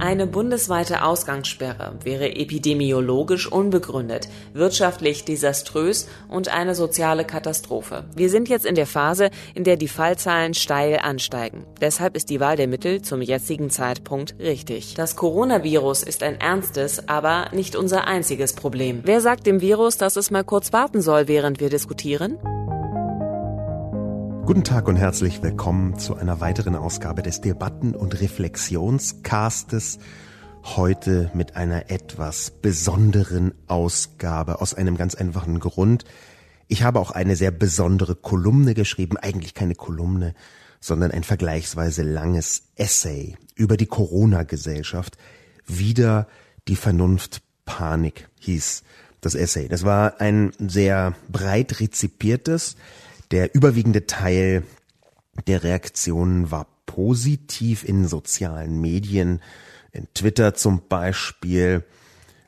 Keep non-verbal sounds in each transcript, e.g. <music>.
Eine bundesweite Ausgangssperre wäre epidemiologisch unbegründet, wirtschaftlich desaströs und eine soziale Katastrophe. Wir sind jetzt in der Phase, in der die Fallzahlen steil ansteigen. Deshalb ist die Wahl der Mittel zum jetzigen Zeitpunkt richtig. Das Coronavirus ist ein ernstes, aber nicht unser einziges Problem. Wer sagt dem Virus, dass es mal kurz warten soll, während wir diskutieren? Guten Tag und herzlich willkommen zu einer weiteren Ausgabe des Debatten- und Reflexionscastes. Heute mit einer etwas besonderen Ausgabe aus einem ganz einfachen Grund. Ich habe auch eine sehr besondere Kolumne geschrieben, eigentlich keine Kolumne, sondern ein vergleichsweise langes Essay über die Corona-Gesellschaft. Wieder die Vernunft Panik hieß das Essay. Das war ein sehr breit rezipiertes, der überwiegende Teil der Reaktionen war positiv in sozialen Medien, in Twitter zum Beispiel.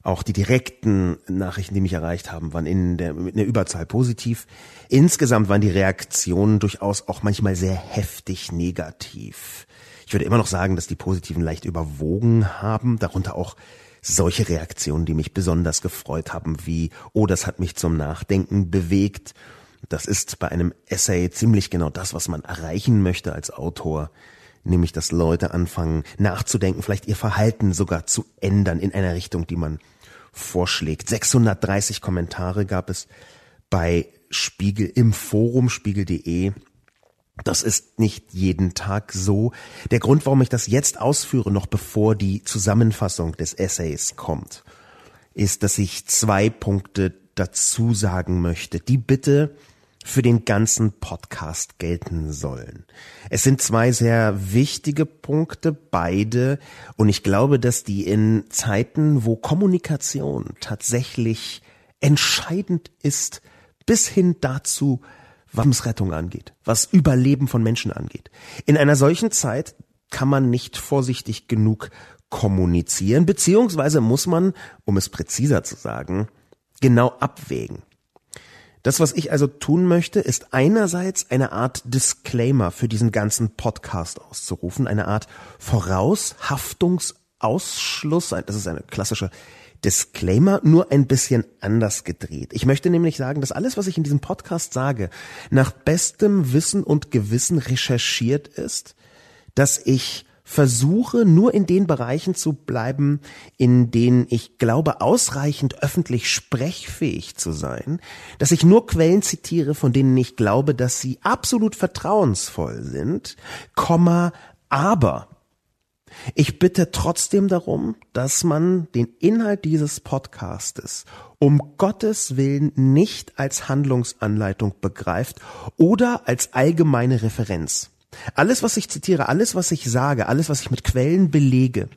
Auch die direkten Nachrichten, die mich erreicht haben, waren in der, mit einer Überzahl positiv. Insgesamt waren die Reaktionen durchaus auch manchmal sehr heftig negativ. Ich würde immer noch sagen, dass die positiven leicht überwogen haben, darunter auch solche Reaktionen, die mich besonders gefreut haben, wie, oh, das hat mich zum Nachdenken bewegt das ist bei einem Essay ziemlich genau das, was man erreichen möchte als Autor, nämlich dass Leute anfangen nachzudenken, vielleicht ihr Verhalten sogar zu ändern in einer Richtung, die man vorschlägt. 630 Kommentare gab es bei Spiegel im Forum spiegel.de. Das ist nicht jeden Tag so. Der Grund, warum ich das jetzt ausführe, noch bevor die Zusammenfassung des Essays kommt, ist, dass ich zwei Punkte dazu sagen möchte, die bitte für den ganzen Podcast gelten sollen. Es sind zwei sehr wichtige Punkte, beide, und ich glaube, dass die in Zeiten, wo Kommunikation tatsächlich entscheidend ist, bis hin dazu, was Rettung angeht, was Überleben von Menschen angeht. In einer solchen Zeit kann man nicht vorsichtig genug kommunizieren, beziehungsweise muss man, um es präziser zu sagen, genau abwägen. Das, was ich also tun möchte, ist einerseits eine Art Disclaimer für diesen ganzen Podcast auszurufen, eine Art Voraushaftungsausschluss. Das ist eine klassische Disclaimer, nur ein bisschen anders gedreht. Ich möchte nämlich sagen, dass alles, was ich in diesem Podcast sage, nach bestem Wissen und Gewissen recherchiert ist, dass ich versuche nur in den Bereichen zu bleiben, in denen ich glaube, ausreichend öffentlich sprechfähig zu sein, dass ich nur Quellen zitiere, von denen ich glaube, dass sie absolut vertrauensvoll sind, Komma, aber ich bitte trotzdem darum, dass man den Inhalt dieses Podcastes um Gottes Willen nicht als Handlungsanleitung begreift oder als allgemeine Referenz. Alles, was ich zitiere, alles, was ich sage, alles, was ich mit Quellen belege,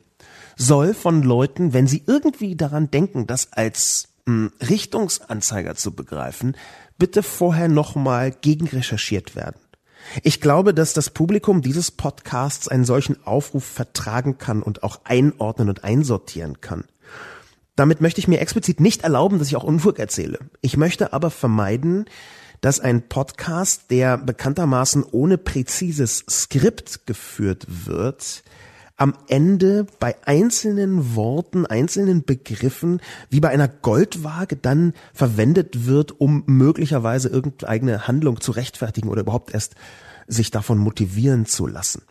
soll von Leuten, wenn sie irgendwie daran denken, das als mh, hm, Richtungsanzeiger zu begreifen, bitte vorher nochmal gegenrecherchiert werden. Ich glaube, dass das Publikum dieses Podcasts einen solchen Aufruf vertragen kann und auch einordnen und einsortieren kann. Damit möchte ich mir explizit nicht erlauben, dass ich auch Unfug erzähle. Ich möchte aber vermeiden, dass ein Podcast, der bekanntermaßen ohne präzises Skript geführt wird, am Ende bei einzelnen Worten, einzelnen Begriffen, wie bei einer Goldwaage dann verwendet wird, um möglicherweise irgendeine Handlung zu rechtfertigen oder überhaupt erst sich davon motivieren zu lassen.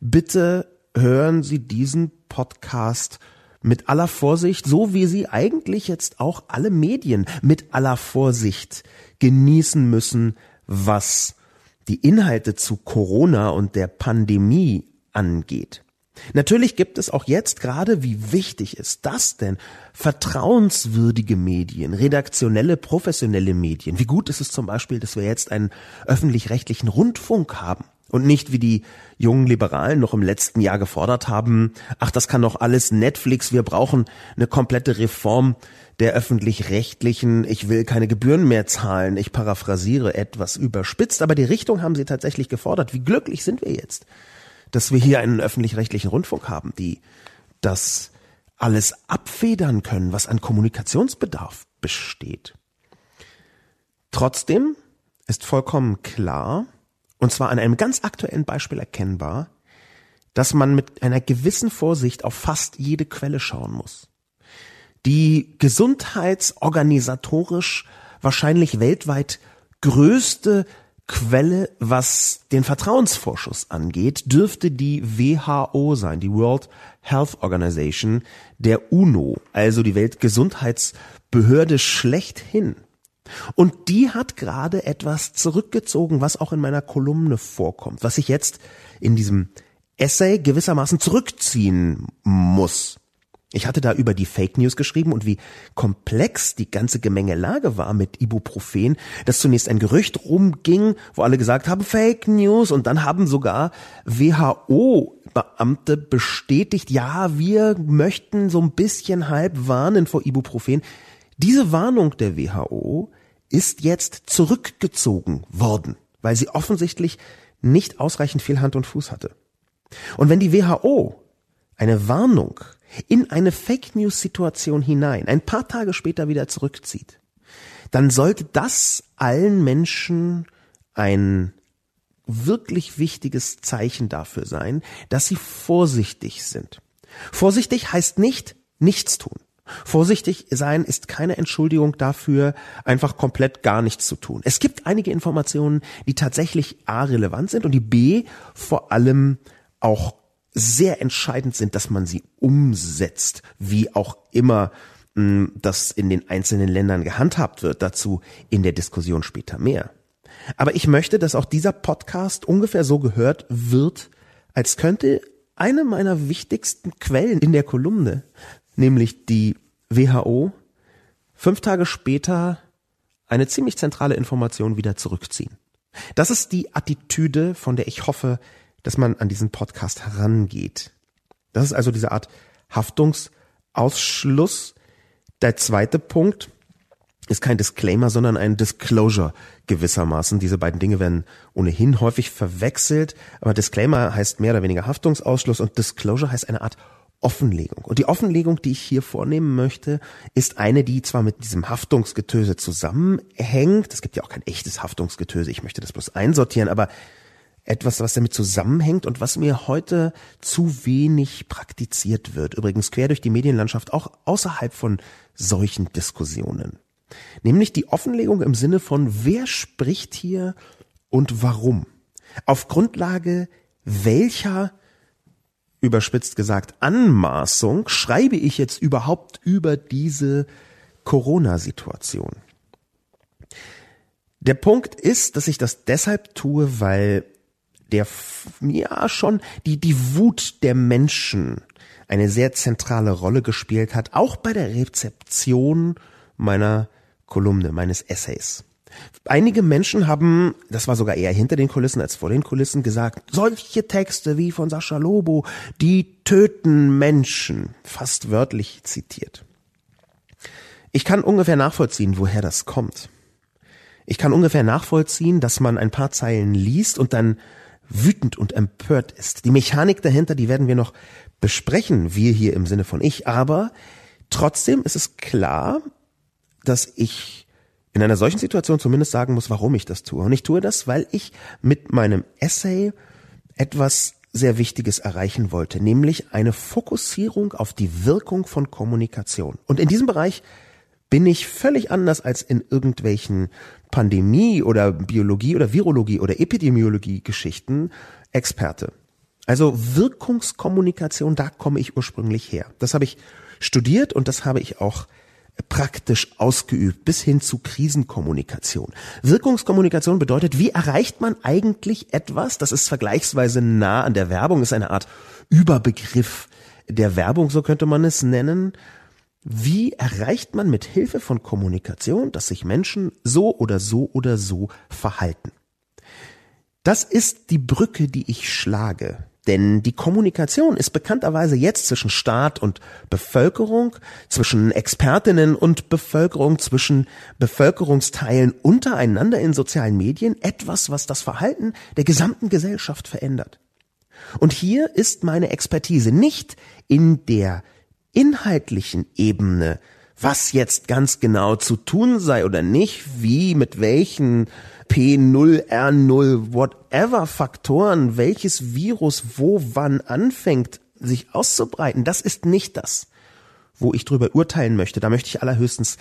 Bitte hören Sie diesen Podcast mit aller Vorsicht, so wie Sie eigentlich jetzt auch alle Medien mit aller Vorsicht genießen müssen, was die Inhalte zu Corona und der Pandemie angeht. Natürlich gibt es auch jetzt gerade, wie wichtig ist das denn? Vertrauenswürdige Medien, redaktionelle, professionelle Medien. Wie gut ist es zum Beispiel, dass wir jetzt einen öffentlich-rechtlichen Rundfunk haben und nicht wie die jungen Liberalen noch im letzten Jahr gefordert haben, ach, das kann doch alles Netflix, wir brauchen eine komplette Reform der öffentlich-rechtlichen, ich will keine Gebühren mehr zahlen, ich paraphrasiere etwas überspitzt, aber die Richtung haben sie tatsächlich gefordert. Wie glücklich sind wir jetzt, dass wir hier einen öffentlich-rechtlichen Rundfunk haben, die das alles abfedern können, was an Kommunikationsbedarf besteht. Trotzdem ist vollkommen klar, und zwar an einem ganz aktuellen Beispiel erkennbar, dass man mit einer gewissen Vorsicht auf fast jede Quelle schauen muss. Die gesundheitsorganisatorisch wahrscheinlich weltweit größte Quelle, was den Vertrauensvorschuss angeht, dürfte die WHO sein, die World Health Organization der UNO, also die Weltgesundheitsbehörde schlechthin. Und die hat gerade etwas zurückgezogen, was auch in meiner Kolumne vorkommt, was ich jetzt in diesem Essay gewissermaßen zurückziehen muss. Ich hatte da über die Fake News geschrieben und wie komplex die ganze Gemengelage war mit Ibuprofen, dass zunächst ein Gerücht rumging, wo alle gesagt haben Fake News und dann haben sogar WHO-Beamte bestätigt, ja, wir möchten so ein bisschen halb warnen vor Ibuprofen. Diese Warnung der WHO ist jetzt zurückgezogen worden, weil sie offensichtlich nicht ausreichend viel Hand und Fuß hatte. Und wenn die WHO eine Warnung in eine Fake News Situation hinein, ein paar Tage später wieder zurückzieht, dann sollte das allen Menschen ein wirklich wichtiges Zeichen dafür sein, dass sie vorsichtig sind. Vorsichtig heißt nicht nichts tun. Vorsichtig sein ist keine Entschuldigung dafür, einfach komplett gar nichts zu tun. Es gibt einige Informationen, die tatsächlich A relevant sind und die B vor allem auch sehr entscheidend sind, dass man sie umsetzt, wie auch immer mh, hm, das in den einzelnen Ländern gehandhabt wird. Dazu in der Diskussion später mehr. Aber ich möchte, dass auch dieser Podcast ungefähr so gehört wird, als könnte eine meiner wichtigsten Quellen in der Kolumne, nämlich die WHO, fünf Tage später eine ziemlich zentrale Information wieder zurückziehen. Das ist die Attitüde, von der ich hoffe, dass man an diesen Podcast herangeht. Das ist also diese Art Haftungsausschluss. Der zweite Punkt ist kein Disclaimer, sondern ein Disclosure gewissermaßen. Diese beiden Dinge werden ohnehin häufig verwechselt, aber Disclaimer heißt mehr oder weniger Haftungsausschluss und Disclosure heißt eine Art Offenlegung. Und die Offenlegung, die ich hier vornehmen möchte, ist eine, die zwar mit diesem Haftungsgetöse zusammenhängt. Es gibt ja auch kein echtes Haftungsgetöse. Ich möchte das bloß einsortieren, aber etwas, was damit zusammenhängt und was mir heute zu wenig praktiziert wird. Übrigens quer durch die Medienlandschaft auch außerhalb von solchen Diskussionen. Nämlich die Offenlegung im Sinne von, wer spricht hier und warum? Auf Grundlage welcher, überspitzt gesagt, Anmaßung schreibe ich jetzt überhaupt über diese Corona-Situation? Der Punkt ist, dass ich das deshalb tue, weil der ja schon die, die Wut der Menschen eine sehr zentrale Rolle gespielt hat, auch bei der Rezeption meiner Kolumne, meines Essays. Einige Menschen haben, das war sogar eher hinter den Kulissen als vor den Kulissen, gesagt, solche Texte wie von Sascha Lobo, die töten Menschen, fast wörtlich zitiert. Ich kann ungefähr nachvollziehen, woher das kommt. Ich kann ungefähr nachvollziehen, dass man ein paar Zeilen liest und dann wütend und empört ist. Die Mechanik dahinter, die werden wir noch besprechen, wir hier im Sinne von ich, aber trotzdem ist es klar, dass ich in einer solchen Situation zumindest sagen muss, warum ich das tue. Und ich tue das, weil ich mit meinem Essay etwas sehr Wichtiges erreichen wollte, nämlich eine Fokussierung auf die Wirkung von Kommunikation. Und in diesem Bereich bin ich völlig anders als in irgendwelchen Pandemie oder Biologie oder Virologie oder Epidemiologie Geschichten Experte. Also Wirkungskommunikation, da komme ich ursprünglich her. Das habe ich studiert und das habe ich auch praktisch ausgeübt, bis hin zu Krisenkommunikation. Wirkungskommunikation bedeutet, wie erreicht man eigentlich etwas, das ist vergleichsweise nah an der Werbung, ist eine Art Überbegriff der Werbung, so könnte man es nennen. Wie erreicht man mit Hilfe von Kommunikation, dass sich Menschen so oder so oder so verhalten? Das ist die Brücke, die ich schlage. Denn die Kommunikation ist bekannterweise jetzt zwischen Staat und Bevölkerung, zwischen Expertinnen und Bevölkerung, zwischen Bevölkerungsteilen untereinander in sozialen Medien etwas, was das Verhalten der gesamten Gesellschaft verändert. Und hier ist meine Expertise nicht in der inhaltlichen Ebene, was jetzt ganz genau zu tun sei oder nicht, wie, mit welchen P0, R0, whatever Faktoren, welches Virus wo wann anfängt, sich auszubreiten, das ist nicht das, wo ich drüber urteilen möchte. Da möchte ich allerhöchstens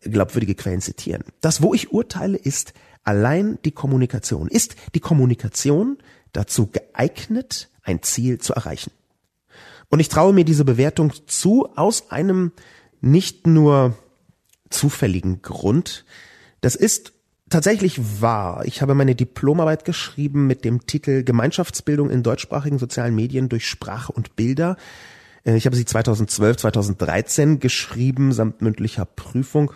glaubwürdige Quellen zitieren. Das, wo ich urteile, ist allein die Kommunikation. Ist die Kommunikation dazu geeignet, ein Ziel zu erreichen? Und ich traue mir diese Bewertung zu aus einem nicht nur zufälligen Grund. Das ist tatsächlich wahr. Ich habe meine Diplomarbeit geschrieben mit dem Titel Gemeinschaftsbildung in deutschsprachigen sozialen Medien durch Sprache und Bilder. Äh, ich habe sie 2012, 2013 geschrieben, samt mündlicher Prüfung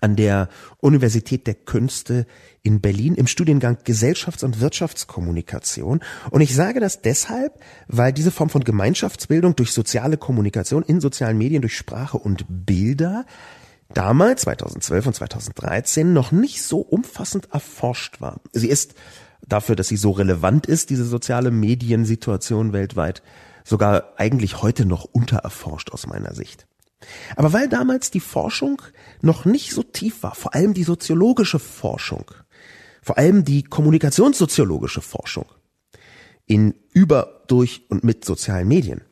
an der Universität der Künste in Berlin im Studiengang Gesellschafts- und Wirtschaftskommunikation. Und ich sage das deshalb, weil diese Form von Gemeinschaftsbildung durch soziale Kommunikation in sozialen Medien, durch Sprache und Bilder damals, 2012 und 2013, noch nicht so umfassend erforscht war. Sie ist dafür, dass sie so relevant ist, diese soziale Mediensituation weltweit, sogar eigentlich heute noch untererforscht aus meiner Sicht. Aber weil damals die Forschung noch nicht so tief war, vor allem die soziologische Forschung, vor allem die kommunikationssoziologische Forschung in über, durch und mit sozialen Medien,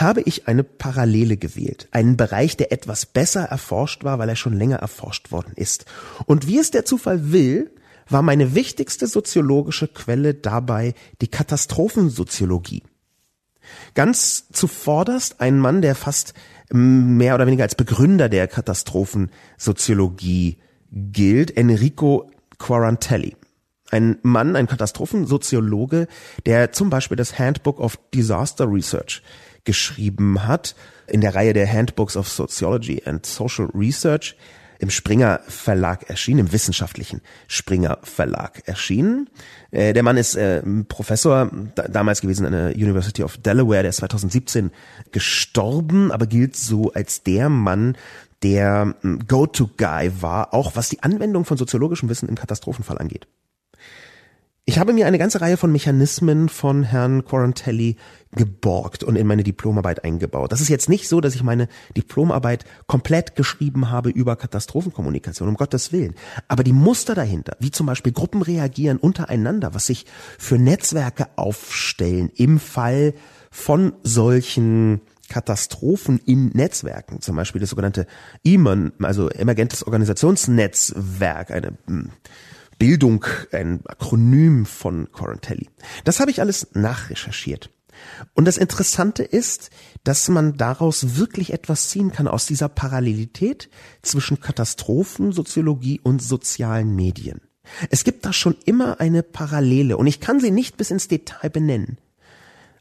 habe ich eine Parallele gewählt, einen Bereich, der etwas besser erforscht war, weil er schon länger erforscht worden ist. Und wie es der Zufall will, war meine wichtigste soziologische Quelle dabei die Katastrophensoziologie. Ganz zuvorderst ein Mann, der fast mehr oder weniger als Begründer der Katastrophensoziologie gilt, Enrico Quarantelli. Ein Mann, ein Katastrophensoziologe, der zum Beispiel das Handbook of Disaster Research geschrieben hat, in der Reihe der Handbooks of Sociology and Social Research, im Springer Verlag erschienen, im wissenschaftlichen Springer Verlag erschienen. Äh, der Mann ist äh, Professor damals gewesen an der University of Delaware, der ist 2017 gestorben, aber gilt so als der Mann, der Go-to-Guy war, auch was die Anwendung von soziologischem Wissen im Katastrophenfall angeht. Ich habe mir eine ganze Reihe von Mechanismen von Herrn Quarantelli geborgt und in meine Diplomarbeit eingebaut. Das ist jetzt nicht so, dass ich meine Diplomarbeit komplett geschrieben habe über Katastrophenkommunikation, um Gottes Willen. Aber die Muster dahinter, wie zum Beispiel Gruppen reagieren untereinander, was sich für Netzwerke aufstellen im Fall von solchen Katastrophen in Netzwerken, zum Beispiel das sogenannte EMON, also emergentes Organisationsnetzwerk, eine hm, Bildung, ein Akronym von Quarantelli. Das habe ich alles nachrecherchiert. Und das Interessante ist, dass man daraus wirklich etwas ziehen kann aus dieser Parallelität zwischen Katastrophensoziologie und sozialen Medien. Es gibt da schon immer eine Parallele und ich kann sie nicht bis ins Detail benennen.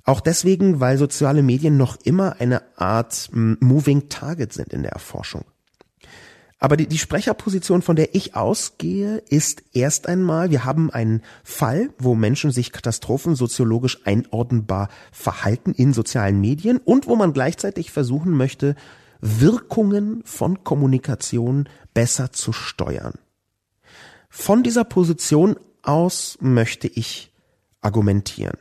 Auch deswegen, weil soziale Medien noch immer eine Art hm, Moving Target sind in der Erforschung. Aber die, die Sprecherposition, von der ich ausgehe, ist erst einmal, wir haben einen Fall, wo Menschen sich katastrophensoziologisch einordnbar verhalten in sozialen Medien und wo man gleichzeitig versuchen möchte, Wirkungen von Kommunikation besser zu steuern. Von dieser Position aus möchte ich argumentieren.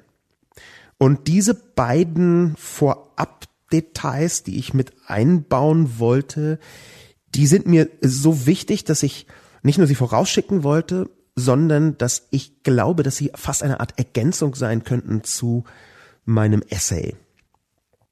Und diese beiden Vorab-Details, die ich mit einbauen wollte, die sind mir so wichtig, dass ich nicht nur sie vorausschicken wollte, sondern dass ich glaube, dass sie fast eine Art Ergänzung sein könnten zu meinem Essay.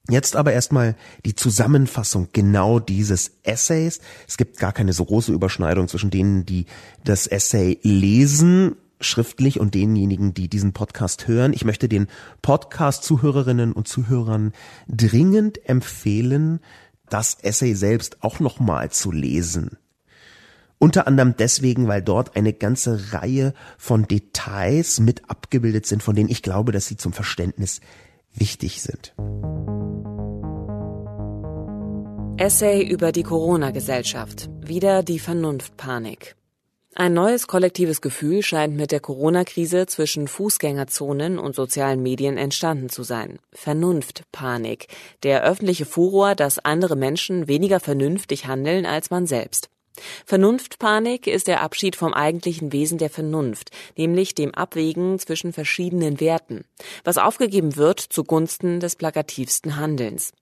Jetzt aber erstmal die Zusammenfassung genau dieses Essays. Es gibt gar keine so große Überschneidung zwischen denen, die das Essay lesen schriftlich und denjenigen, die diesen Podcast hören. Ich möchte den Podcast-Zuhörerinnen und Zuhörern dringend empfehlen, das Essay selbst auch nochmal zu lesen. Unter anderem deswegen, weil dort eine ganze Reihe von Details mit abgebildet sind, von denen ich glaube, dass sie zum Verständnis wichtig sind. Essay über die Corona-Gesellschaft. Wieder die Vernunftpanik. Ein neues kollektives Gefühl scheint mit der Corona-Krise zwischen Fußgängerzonen und sozialen Medien entstanden zu sein. Vernunftpanik. Der öffentliche Furor, dass andere Menschen weniger vernünftig handeln als man selbst. Vernunftpanik ist der Abschied vom eigentlichen Wesen der Vernunft, nämlich dem Abwägen zwischen verschiedenen Werten, was aufgegeben wird zugunsten des plakativsten Handelns.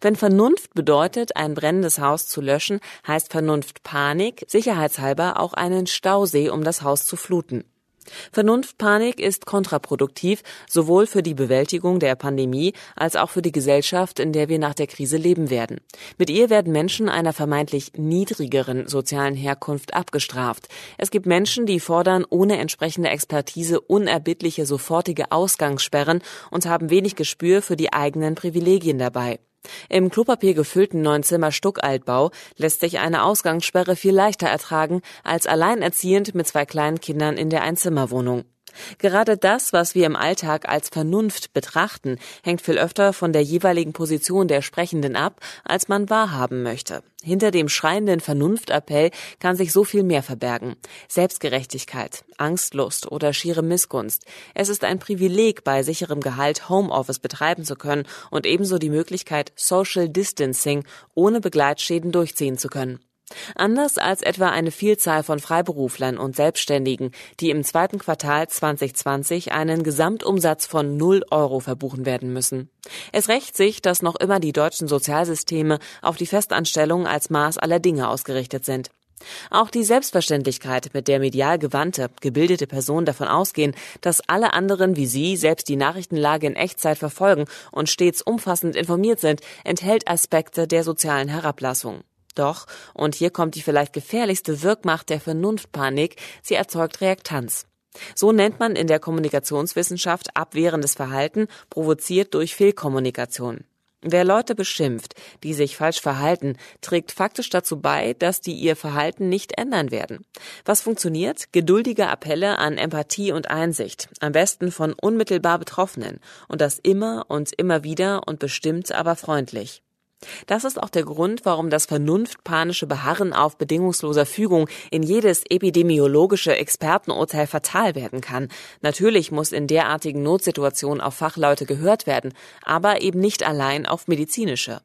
Wenn Vernunft bedeutet, ein brennendes Haus zu löschen, heißt Vernunftpanik sicherheitshalber auch einen Stausee um das Haus zu fluten. Vernunftpanik ist kontraproduktiv, sowohl für die Bewältigung der Pandemie als auch für die Gesellschaft, in der wir nach der Krise leben werden. Mit ihr werden Menschen einer vermeintlich niedrigeren sozialen Herkunft abgestraft. Es gibt Menschen, die fordern ohne entsprechende Expertise unerbittliche sofortige Ausgangssperren und haben wenig Gespür für die eigenen Privilegien dabei. Im Klopapier gefüllten Neunzimmer Stuckaltbau lässt sich eine Ausgangssperre viel leichter ertragen als alleinerziehend mit zwei kleinen Kindern in der Einzimmerwohnung. Gerade das, was wir im Alltag als Vernunft betrachten, hängt viel öfter von der jeweiligen Position der Sprechenden ab, als man wahrhaben möchte. Hinter dem schreienden Vernunftappell kann sich so viel mehr verbergen. Selbstgerechtigkeit, Angstlust oder schiere Missgunst. Es ist ein Privileg, bei sicherem Gehalt Homeoffice betreiben zu können und ebenso die Möglichkeit, Social Distancing ohne Begleitschäden durchziehen zu können. Anders als etwa eine Vielzahl von Freiberuflern und Selbstständigen, die im zweiten Quartal 2020 einen Gesamtumsatz von 0 Euro verbuchen werden müssen. Es rächt sich, dass noch immer die deutschen Sozialsysteme auf die Festanstellung als Maß aller Dinge ausgerichtet sind. Auch die Selbstverständlichkeit, mit der medial gewandte, gebildete Personen davon ausgehen, dass alle anderen wie sie selbst die Nachrichtenlage in Echtzeit verfolgen und stets umfassend informiert sind, enthält Aspekte der sozialen Herablassung. Doch, und hier kommt die vielleicht gefährlichste Wirkmacht der Vernunftpanik, sie erzeugt Reaktanz. So nennt man in der Kommunikationswissenschaft abwehrendes Verhalten, provoziert durch Fehlkommunikation. Wer Leute beschimpft, die sich falsch verhalten, trägt faktisch dazu bei, dass die ihr Verhalten nicht ändern werden. Was funktioniert? Geduldige Appelle an Empathie und Einsicht, am besten von unmittelbar Betroffenen, und das immer und immer wieder und bestimmt aber freundlich. Das ist auch der Grund, warum das vernunftpanische Beharren auf bedingungsloser Fügung in jedes epidemiologische Expertenurteil fatal werden kann. Natürlich muss in derartigen Notsituationen auf Fachleute gehört werden, aber eben nicht allein auf medizinische.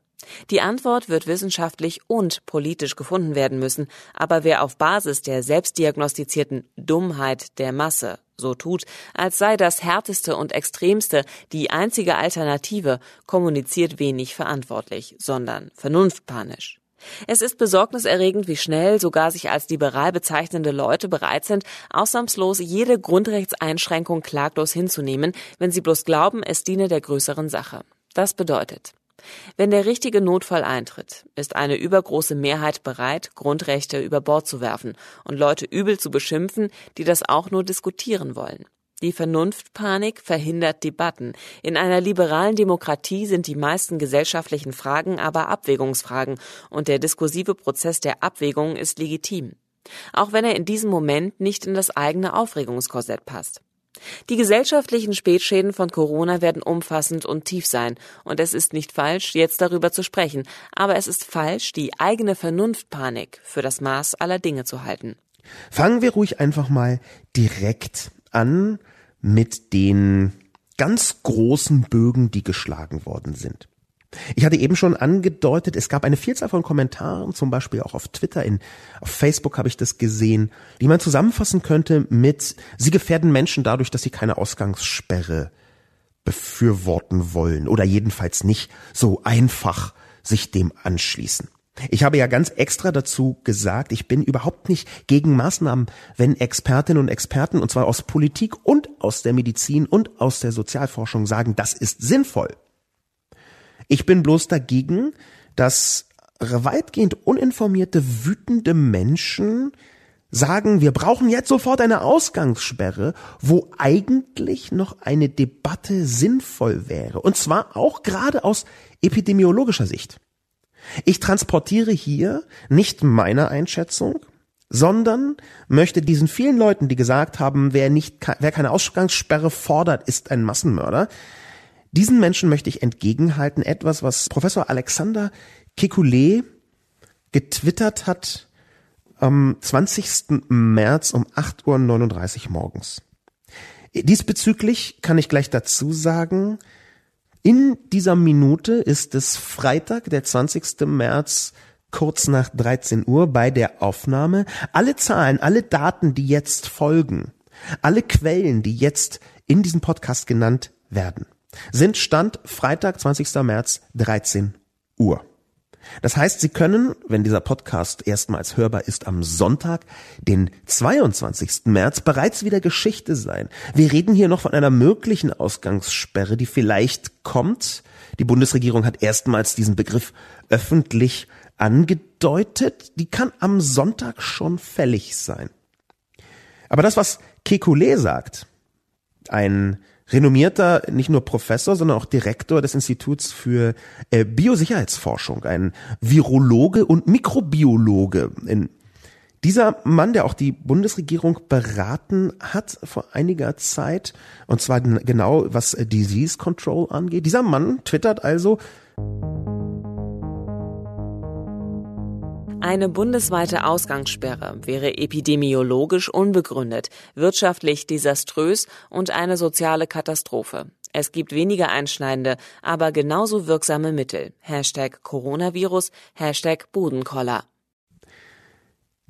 Die Antwort wird wissenschaftlich und politisch gefunden werden müssen, aber wer auf Basis der selbstdiagnostizierten Dummheit der Masse so tut, als sei das härteste und extremste die einzige Alternative, kommuniziert wenig verantwortlich, sondern vernunftpanisch. Es ist besorgniserregend, wie schnell sogar sich als liberal bezeichnende Leute bereit sind, ausnahmslos jede Grundrechtseinschränkung klaglos hinzunehmen, wenn sie bloß glauben, es diene der größeren Sache. Das bedeutet, wenn der richtige Notfall eintritt, ist eine übergroße Mehrheit bereit, Grundrechte über Bord zu werfen und Leute übel zu beschimpfen, die das auch nur diskutieren wollen. Die Vernunftpanik verhindert Debatten. In einer liberalen Demokratie sind die meisten gesellschaftlichen Fragen aber Abwägungsfragen und der diskursive Prozess der Abwägung ist legitim. Auch wenn er in diesem Moment nicht in das eigene Aufregungskorsett passt. Die gesellschaftlichen Spätschäden von Corona werden umfassend und tief sein, und es ist nicht falsch, jetzt darüber zu sprechen, aber es ist falsch, die eigene Vernunftpanik für das Maß aller Dinge zu halten. Fangen wir ruhig einfach mal direkt an mit den ganz großen Bögen, die geschlagen worden sind. Ich hatte eben schon angedeutet, es gab eine Vielzahl von Kommentaren, zum Beispiel auch auf Twitter, in, auf Facebook habe ich das gesehen, die man zusammenfassen könnte mit, sie gefährden Menschen dadurch, dass sie keine Ausgangssperre befürworten wollen oder jedenfalls nicht so einfach sich dem anschließen. Ich habe ja ganz extra dazu gesagt, ich bin überhaupt nicht gegen Maßnahmen, wenn Expertinnen und Experten, und zwar aus Politik und aus der Medizin und aus der Sozialforschung sagen, das ist sinnvoll. Ich bin bloß dagegen, dass weitgehend uninformierte, wütende Menschen sagen, wir brauchen jetzt sofort eine Ausgangssperre, wo eigentlich noch eine Debatte sinnvoll wäre. Und zwar auch gerade aus epidemiologischer Sicht. Ich transportiere hier nicht meine Einschätzung, sondern möchte diesen vielen Leuten, die gesagt haben, wer nicht, wer keine Ausgangssperre fordert, ist ein Massenmörder, diesen Menschen möchte ich entgegenhalten etwas, was Professor Alexander Kekulé getwittert hat am 20. März um 8.39 Uhr morgens. Diesbezüglich kann ich gleich dazu sagen, in dieser Minute ist es Freitag, der 20. März kurz nach 13 Uhr bei der Aufnahme. Alle Zahlen, alle Daten, die jetzt folgen, alle Quellen, die jetzt in diesem Podcast genannt werden, sind Stand Freitag, 20. März, 13 Uhr. Das heißt, Sie können, wenn dieser Podcast erstmals hörbar ist, am Sonntag, den 22. März, bereits wieder Geschichte sein. Wir reden hier noch von einer möglichen Ausgangssperre, die vielleicht kommt. Die Bundesregierung hat erstmals diesen Begriff öffentlich angedeutet. Die kann am Sonntag schon fällig sein. Aber das, was Kekulé sagt, ein renommierter nicht nur Professor, sondern auch Direktor des Instituts für äh, Biosicherheitsforschung, ein Virologe und Mikrobiologe. In dieser Mann, der auch die Bundesregierung beraten hat vor einiger Zeit, und zwar genau was äh, Disease Control angeht, dieser Mann twittert also, Eine bundesweite Ausgangssperre wäre epidemiologisch unbegründet, wirtschaftlich desaströs und eine soziale Katastrophe. Es gibt weniger einschneidende, aber genauso wirksame Mittel. Hashtag Coronavirus, Hashtag Budenkoller.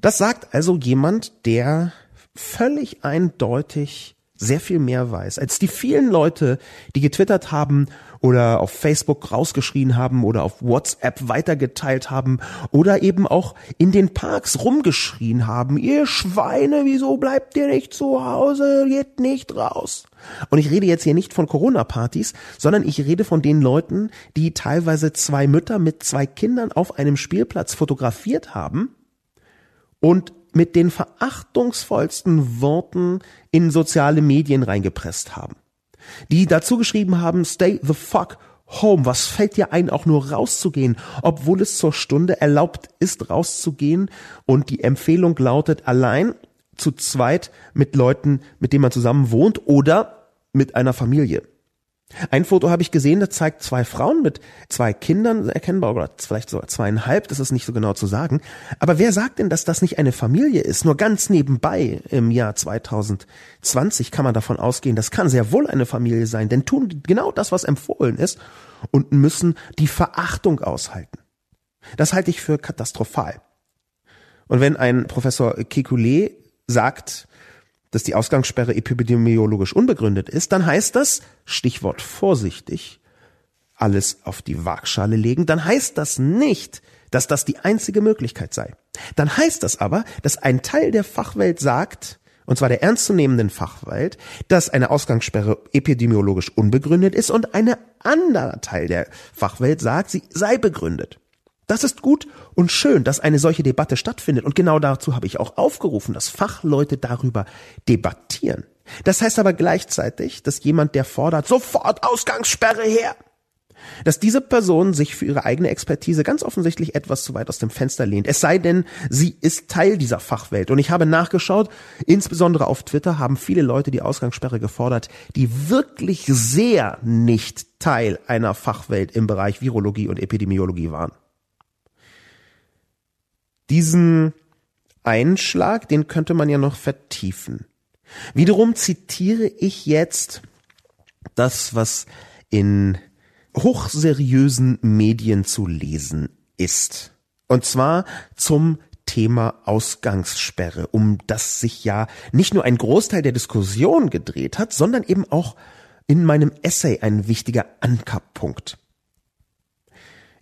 Das sagt also jemand, der völlig eindeutig sehr viel mehr weiß als die vielen Leute, die getwittert haben oder auf Facebook rausgeschrien haben oder auf WhatsApp weitergeteilt haben oder eben auch in den Parks rumgeschrien haben, ihr Schweine, wieso bleibt ihr nicht zu Hause, geht nicht raus. Und ich rede jetzt hier nicht von Corona-Partys, sondern ich rede von den Leuten, die teilweise zwei Mütter mit zwei Kindern auf einem Spielplatz fotografiert haben und mit den verachtungsvollsten Worten in soziale Medien reingepresst haben die dazu geschrieben haben, stay the fuck home. Was fällt dir ein, auch nur rauszugehen, obwohl es zur Stunde erlaubt ist, rauszugehen und die Empfehlung lautet allein zu zweit mit Leuten, mit denen man zusammen wohnt oder mit einer Familie. Ein Foto habe ich gesehen, das zeigt zwei Frauen mit zwei Kindern erkennbar oder vielleicht sogar zweieinhalb, das ist nicht so genau zu sagen. Aber wer sagt denn, dass das nicht eine Familie ist? Nur ganz nebenbei im Jahr 2020 kann man davon ausgehen, das kann sehr wohl eine Familie sein, denn tun genau das, was empfohlen ist und müssen die Verachtung aushalten. Das halte ich für katastrophal. Und wenn ein Professor Kekulé sagt, dass die Ausgangssperre epidemiologisch unbegründet ist, dann heißt das, Stichwort vorsichtig, alles auf die Waagschale legen, dann heißt das nicht, dass das die einzige Möglichkeit sei. Dann heißt das aber, dass ein Teil der Fachwelt sagt, und zwar der ernstzunehmenden Fachwelt, dass eine Ausgangssperre epidemiologisch unbegründet ist und ein anderer Teil der Fachwelt sagt, sie sei begründet. Das ist gut und schön, dass eine solche Debatte stattfindet. Und genau dazu habe ich auch aufgerufen, dass Fachleute darüber debattieren. Das heißt aber gleichzeitig, dass jemand, der fordert, sofort Ausgangssperre her, dass diese Person sich für ihre eigene Expertise ganz offensichtlich etwas zu weit aus dem Fenster lehnt. Es sei denn, sie ist Teil dieser Fachwelt. Und ich habe nachgeschaut, insbesondere auf Twitter haben viele Leute die Ausgangssperre gefordert, die wirklich sehr nicht Teil einer Fachwelt im Bereich Virologie und Epidemiologie waren. Diesen Einschlag, den könnte man ja noch vertiefen. Wiederum zitiere ich jetzt das, was in hochseriösen Medien zu lesen ist. Und zwar zum Thema Ausgangssperre, um das sich ja nicht nur ein Großteil der Diskussion gedreht hat, sondern eben auch in meinem Essay ein wichtiger Ankerpunkt.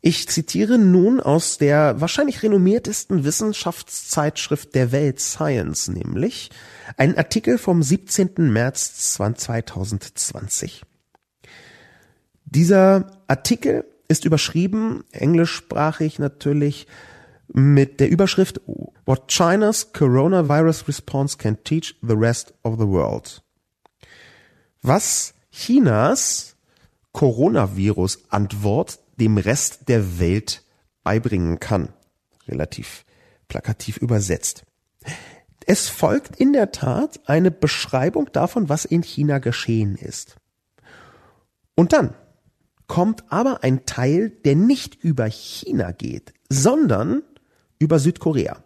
Ich zitiere nun aus der wahrscheinlich renommiertesten Wissenschaftszeitschrift der Welt Science, nämlich einen Artikel vom 17. März 2020. Dieser Artikel ist überschrieben, englischsprachig natürlich, mit der Überschrift What China's Coronavirus Response Can Teach the Rest of the World. Was Chinas Coronavirus-Antwort dem Rest der Welt beibringen kann. Relativ plakativ übersetzt. Es folgt in der Tat eine Beschreibung davon, was in China geschehen ist. Und dann kommt aber ein Teil, der nicht über China geht, sondern über Südkorea.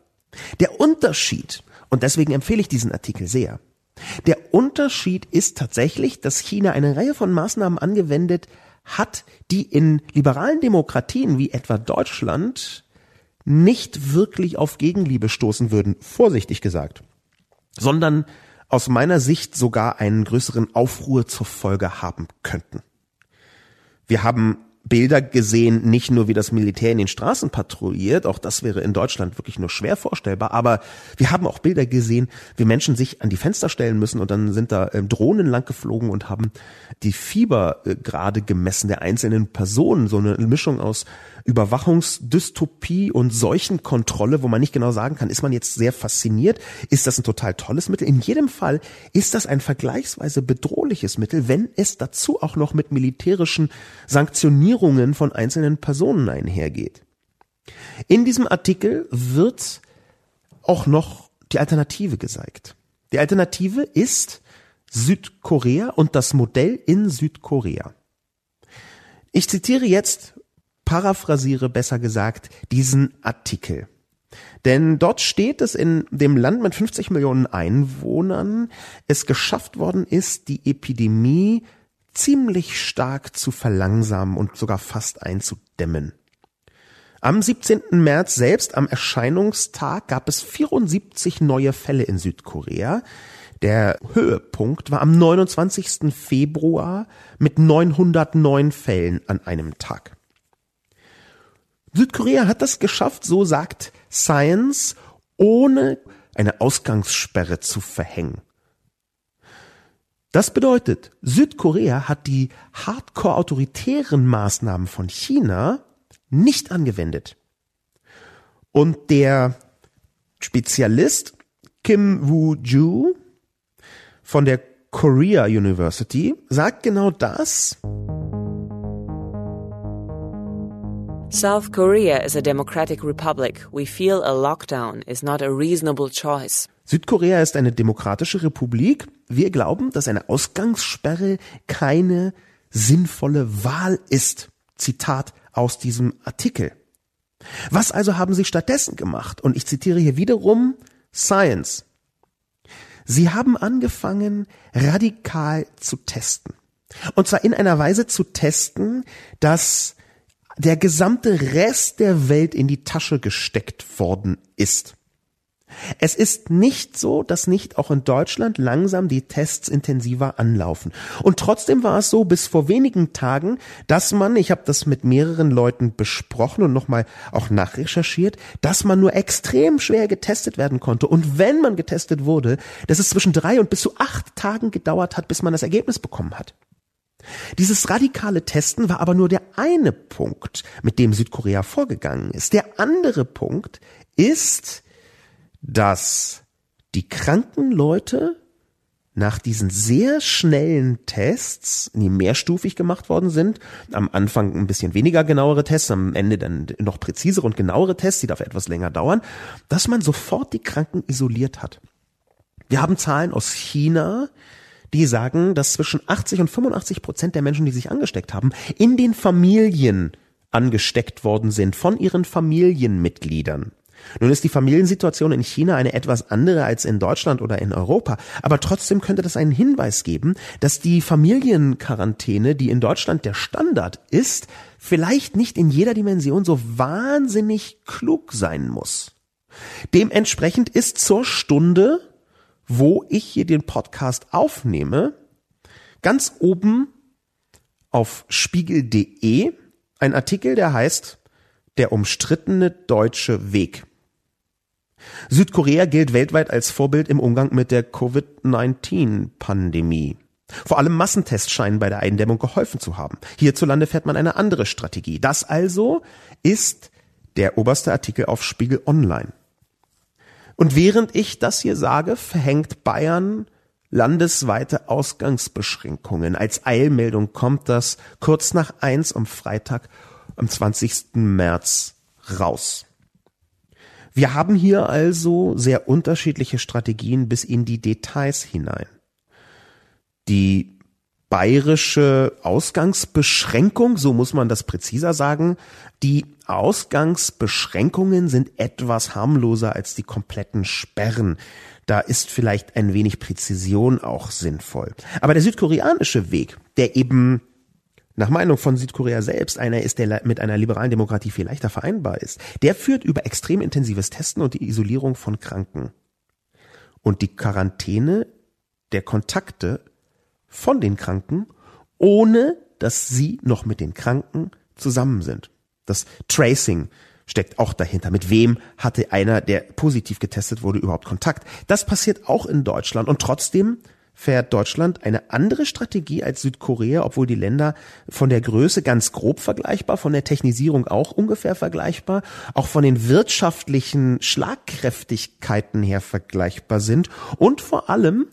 Der Unterschied, und deswegen empfehle ich diesen Artikel sehr, der Unterschied ist tatsächlich, dass China eine Reihe von Maßnahmen angewendet hat, die in liberalen Demokratien wie etwa Deutschland nicht wirklich auf Gegenliebe stoßen würden, vorsichtig gesagt, sondern aus meiner Sicht sogar einen größeren Aufruhr zur Folge haben könnten. Wir haben Bilder gesehen, nicht nur wie das Militär in den Straßen patrouilliert, auch das wäre in Deutschland wirklich nur schwer vorstellbar, aber wir haben auch Bilder gesehen, wie Menschen sich an die Fenster stellen müssen und dann sind da ähm, Drohnen lang geflogen und haben die Fiebergrade gemessen der einzelnen Personen, so eine Mischung aus Überwachungsdystopie und Seuchenkontrolle, wo man nicht genau sagen kann, ist man jetzt sehr fasziniert, ist das ein total tolles Mittel? In jedem Fall ist das ein vergleichsweise bedrohliches Mittel, wenn es dazu auch noch mit militärischen Sanktionierungen von einzelnen Personen einhergeht. In diesem Artikel wird auch noch die Alternative gezeigt. Die Alternative ist Südkorea und das Modell in Südkorea. Ich zitiere jetzt paraphrasiere besser gesagt diesen Artikel. Denn dort steht, dass in dem Land mit 50 Millionen Einwohnern es geschafft worden ist, die Epidemie ziemlich stark zu verlangsamen und sogar fast einzudämmen. Am 17. März selbst, am Erscheinungstag, gab es 74 neue Fälle in Südkorea. Der Höhepunkt war am 29. Februar mit 909 Fällen an einem Tag. Südkorea hat das geschafft, so sagt Science, ohne eine Ausgangssperre zu verhängen. Das bedeutet, Südkorea hat die hardcore-autoritären Maßnahmen von China nicht angewendet. Und der Spezialist Kim Woo-ju von der Korea University sagt genau das. South Korea is a democratic republic. We feel a lockdown is not a reasonable choice. Südkorea ist eine demokratische Republik. Wir glauben, dass eine Ausgangssperre keine sinnvolle Wahl ist. Zitat aus diesem Artikel. Was also haben sie stattdessen gemacht? Und ich zitiere hier wiederum Science. Sie haben angefangen, radikal zu testen. Und zwar in einer Weise zu testen, dass der gesamte Rest der Welt in die Tasche gesteckt worden ist. Es ist nicht so, dass nicht auch in Deutschland langsam die Tests intensiver anlaufen. Und trotzdem war es so bis vor wenigen Tagen, dass man, ich habe das mit mehreren Leuten besprochen und nochmal auch nachrecherchiert, dass man nur extrem schwer getestet werden konnte. Und wenn man getestet wurde, dass es zwischen drei und bis zu acht Tagen gedauert hat, bis man das Ergebnis bekommen hat. Dieses radikale Testen war aber nur der eine Punkt, mit dem Südkorea vorgegangen ist. Der andere Punkt ist, dass die kranken Leute nach diesen sehr schnellen Tests, die mehrstufig gemacht worden sind, am Anfang ein bisschen weniger genauere Tests, am Ende dann noch präzisere und genauere Tests, die darf etwas länger dauern, dass man sofort die Kranken isoliert hat. Wir haben Zahlen aus China, die sagen, dass zwischen 80 und 85 Prozent der Menschen, die sich angesteckt haben, in den Familien angesteckt worden sind von ihren Familienmitgliedern. Nun ist die Familiensituation in China eine etwas andere als in Deutschland oder in Europa, aber trotzdem könnte das einen Hinweis geben, dass die Familienquarantäne, die in Deutschland der Standard ist, vielleicht nicht in jeder Dimension so wahnsinnig klug sein muss. Dementsprechend ist zur Stunde wo ich hier den Podcast aufnehme, ganz oben auf spiegel.de ein Artikel, der heißt Der umstrittene deutsche Weg. Südkorea gilt weltweit als Vorbild im Umgang mit der Covid-19-Pandemie. Vor allem Massentests scheinen bei der Eindämmung geholfen zu haben. Hierzulande fährt man eine andere Strategie. Das also ist der oberste Artikel auf Spiegel Online. Und während ich das hier sage, verhängt Bayern landesweite Ausgangsbeschränkungen. Als Eilmeldung kommt das kurz nach eins am Freitag, am 20. März raus. Wir haben hier also sehr unterschiedliche Strategien bis in die Details hinein. Die bayerische Ausgangsbeschränkung, so muss man das präziser sagen. Die Ausgangsbeschränkungen sind etwas harmloser als die kompletten Sperren. Da ist vielleicht ein wenig Präzision auch sinnvoll. Aber der südkoreanische Weg, der eben nach Meinung von Südkorea selbst einer ist, der mit einer liberalen Demokratie viel leichter vereinbar ist, der führt über extrem intensives Testen und die Isolierung von Kranken. Und die Quarantäne der Kontakte von den Kranken, ohne dass sie noch mit den Kranken zusammen sind. Das Tracing steckt auch dahinter. Mit wem hatte einer, der positiv getestet wurde, überhaupt Kontakt? Das passiert auch in Deutschland und trotzdem fährt Deutschland eine andere Strategie als Südkorea, obwohl die Länder von der Größe ganz grob vergleichbar, von der Technisierung auch ungefähr vergleichbar, auch von den wirtschaftlichen Schlagkräftigkeiten her vergleichbar sind und vor allem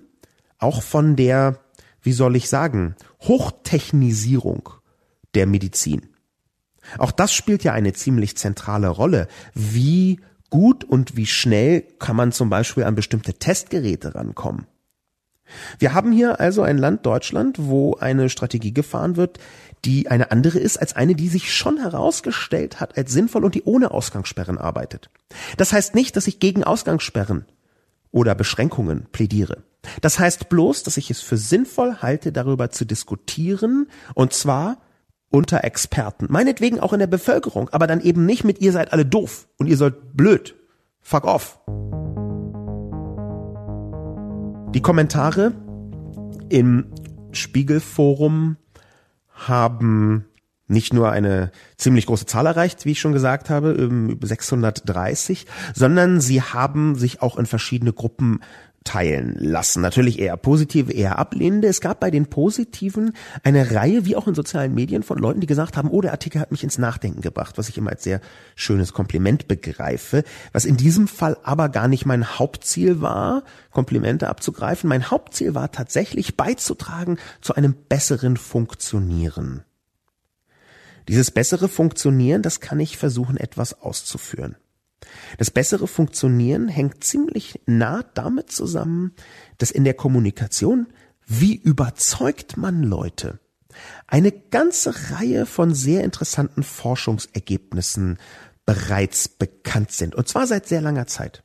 auch von der, wie soll ich sagen, Hochtechnisierung der Medizin. Auch das spielt ja eine ziemlich zentrale Rolle. Wie gut und wie schnell kann man zum Beispiel an bestimmte Testgeräte rankommen? Wir haben hier also ein Land Deutschland, wo eine Strategie gefahren wird, die eine andere ist als eine, die sich schon herausgestellt hat als sinnvoll und die ohne Ausgangssperren arbeitet. Das heißt nicht, dass ich gegen Ausgangssperren oder Beschränkungen plädiere. Das heißt bloß, dass ich es für sinnvoll halte, darüber zu diskutieren, und zwar unter Experten. Meinetwegen auch in der Bevölkerung, aber dann eben nicht mit ihr seid alle doof und ihr sollt blöd. Fuck off. Die Kommentare im Spiegelforum haben nicht nur eine ziemlich große Zahl erreicht, wie ich schon gesagt habe, über 630, sondern sie haben sich auch in verschiedene Gruppen teilen lassen. Natürlich eher positive, eher ablehnende. Es gab bei den positiven eine Reihe, wie auch in sozialen Medien, von Leuten, die gesagt haben, oh, der Artikel hat mich ins Nachdenken gebracht, was ich immer als sehr schönes Kompliment begreife, was in diesem Fall aber gar nicht mein Hauptziel war, Komplimente abzugreifen. Mein Hauptziel war tatsächlich beizutragen zu einem besseren Funktionieren. Dieses bessere Funktionieren, das kann ich versuchen etwas auszuführen. Das bessere Funktionieren hängt ziemlich nah damit zusammen, dass in der Kommunikation, wie überzeugt man Leute, eine ganze Reihe von sehr interessanten Forschungsergebnissen bereits bekannt sind, und zwar seit sehr langer Zeit.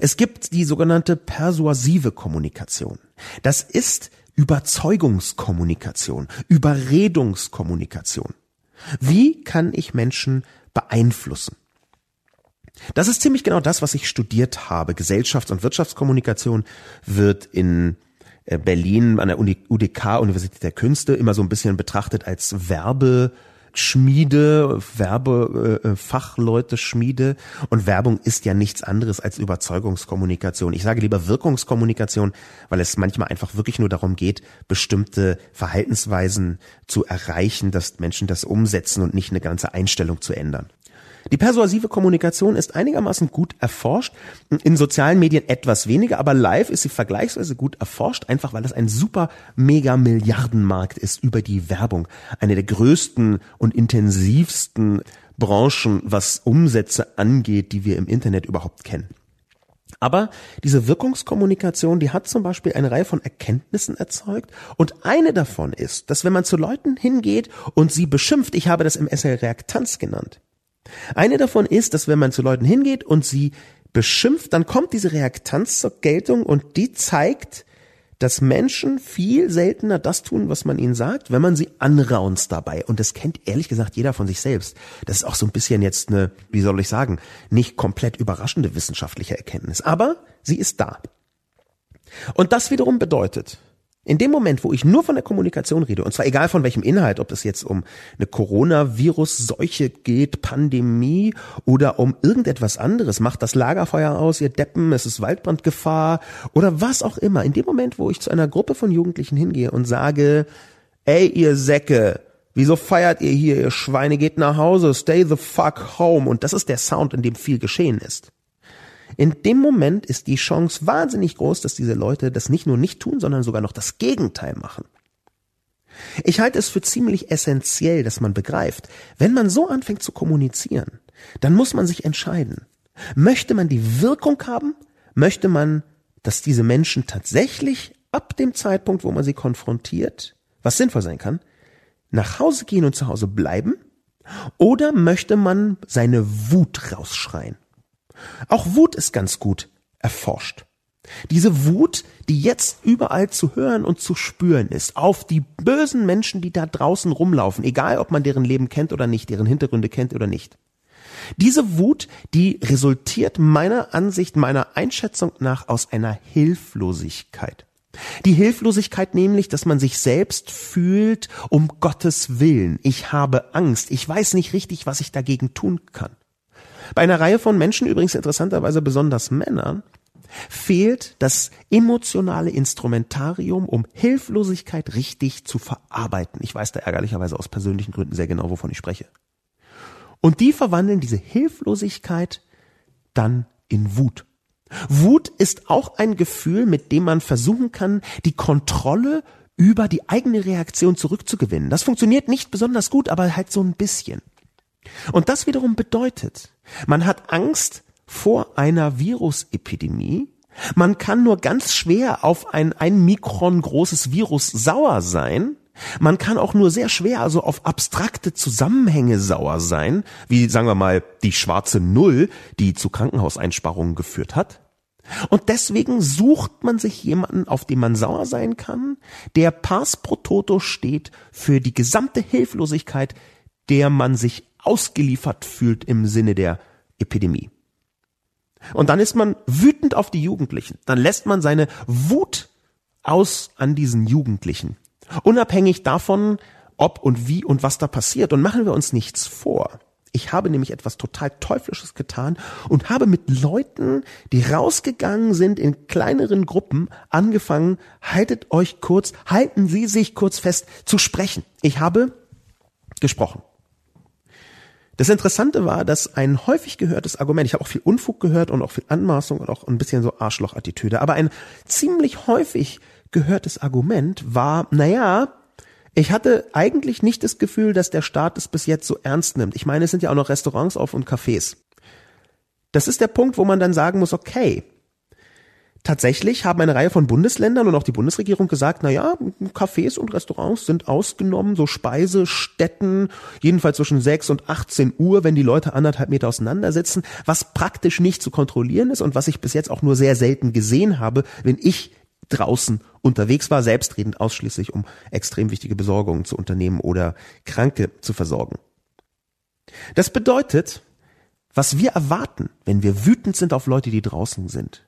Es gibt die sogenannte persuasive Kommunikation. Das ist Überzeugungskommunikation, Überredungskommunikation. Wie kann ich Menschen beeinflussen? Das ist ziemlich genau das, was ich studiert habe. Gesellschafts- und Wirtschaftskommunikation wird in äh, Berlin an der UDK, Universität der Künste, immer so ein bisschen betrachtet als Werbe Schmiede, Werbefachleute, äh, Schmiede. Und Werbung ist ja nichts anderes als Überzeugungskommunikation. Ich sage lieber Wirkungskommunikation, weil es manchmal einfach wirklich nur darum geht, bestimmte Verhaltensweisen zu erreichen, dass Menschen das umsetzen und nicht eine ganze Einstellung zu ändern. Die persuasive Kommunikation ist einigermaßen gut erforscht, in sozialen Medien etwas weniger, aber live ist sie vergleichsweise gut erforscht, einfach weil es ein super mega Milliardenmarkt ist über die Werbung. Eine der größten und intensivsten Branchen, was Umsätze angeht, die wir im Internet überhaupt kennen. Aber diese Wirkungskommunikation, die hat zum Beispiel eine Reihe von Erkenntnissen erzeugt. Und eine davon ist, dass wenn man zu Leuten hingeht und sie beschimpft, ich habe das im Essay Reaktanz genannt, eine davon ist, dass wenn man zu Leuten hingeht und sie beschimpft, dann kommt diese Reaktanz zur Geltung und die zeigt, dass Menschen viel seltener das tun, was man ihnen sagt, wenn man sie anraunzt dabei. Und das kennt ehrlich gesagt jeder von sich selbst. Das ist auch so ein bisschen jetzt eine, wie soll ich sagen, nicht komplett überraschende wissenschaftliche Erkenntnis. Aber sie ist da. Und das wiederum bedeutet, in dem Moment, wo ich nur von der Kommunikation rede, und zwar egal von welchem Inhalt, ob es jetzt um eine Coronavirus-Seuche geht, Pandemie oder um irgendetwas anderes, macht das Lagerfeuer aus, ihr Deppen, es ist Waldbrandgefahr oder was auch immer. In dem Moment, wo ich zu einer Gruppe von Jugendlichen hingehe und sage, ey, ihr Säcke, wieso feiert ihr hier, ihr Schweine, geht nach Hause, stay the fuck home. Und das ist der Sound, in dem viel geschehen ist. In dem Moment ist die Chance wahnsinnig groß, dass diese Leute das nicht nur nicht tun, sondern sogar noch das Gegenteil machen. Ich halte es für ziemlich essentiell, dass man begreift, wenn man so anfängt zu kommunizieren, dann muss man sich entscheiden. Möchte man die Wirkung haben? Möchte man, dass diese Menschen tatsächlich ab dem Zeitpunkt, wo man sie konfrontiert, was sinnvoll sein kann, nach Hause gehen und zu Hause bleiben? Oder möchte man seine Wut rausschreien? Auch Wut ist ganz gut erforscht. Diese Wut, die jetzt überall zu hören und zu spüren ist, auf die bösen Menschen, die da draußen rumlaufen, egal ob man deren Leben kennt oder nicht, deren Hintergründe kennt oder nicht. Diese Wut, die resultiert meiner Ansicht, meiner Einschätzung nach aus einer Hilflosigkeit. Die Hilflosigkeit nämlich, dass man sich selbst fühlt, um Gottes Willen. Ich habe Angst. Ich weiß nicht richtig, was ich dagegen tun kann. Bei einer Reihe von Menschen, übrigens interessanterweise besonders Männern, fehlt das emotionale Instrumentarium, um Hilflosigkeit richtig zu verarbeiten. Ich weiß da ärgerlicherweise aus persönlichen Gründen sehr genau, wovon ich spreche. Und die verwandeln diese Hilflosigkeit dann in Wut. Wut ist auch ein Gefühl, mit dem man versuchen kann, die Kontrolle über die eigene Reaktion zurückzugewinnen. Das funktioniert nicht besonders gut, aber halt so ein bisschen. Und das wiederum bedeutet, man hat Angst vor einer Virusepidemie. Man kann nur ganz schwer auf ein ein Mikron großes Virus sauer sein. Man kann auch nur sehr schwer also auf abstrakte Zusammenhänge sauer sein, wie sagen wir mal die schwarze Null, die zu Krankenhauseinsparungen geführt hat. Und deswegen sucht man sich jemanden, auf den man sauer sein kann, der pars pro toto steht für die gesamte Hilflosigkeit, der man sich ausgeliefert fühlt im Sinne der Epidemie. Und dann ist man wütend auf die Jugendlichen. Dann lässt man seine Wut aus an diesen Jugendlichen. Unabhängig davon, ob und wie und was da passiert. Und machen wir uns nichts vor. Ich habe nämlich etwas total Teuflisches getan und habe mit Leuten, die rausgegangen sind in kleineren Gruppen, angefangen, haltet euch kurz, halten Sie sich kurz fest, zu sprechen. Ich habe gesprochen. Das Interessante war, dass ein häufig gehörtes Argument, ich habe auch viel Unfug gehört und auch viel Anmaßung und auch ein bisschen so Arschlochattitüde, aber ein ziemlich häufig gehörtes Argument war, naja, ich hatte eigentlich nicht das Gefühl, dass der Staat es bis jetzt so ernst nimmt. Ich meine, es sind ja auch noch Restaurants auf und Cafés. Das ist der Punkt, wo man dann sagen muss, okay, tatsächlich haben eine Reihe von Bundesländern und auch die Bundesregierung gesagt, na ja, Cafés und Restaurants sind ausgenommen, so Speisestätten, jedenfalls zwischen 6 und 18 Uhr, wenn die Leute anderthalb Meter auseinander sitzen, was praktisch nicht zu kontrollieren ist und was ich bis jetzt auch nur sehr selten gesehen habe, wenn ich draußen unterwegs war, selbstredend ausschließlich, um extrem wichtige Besorgungen zu unternehmen oder Kranke zu versorgen. Das bedeutet, was wir erwarten, wenn wir wütend sind auf Leute, die draußen sind,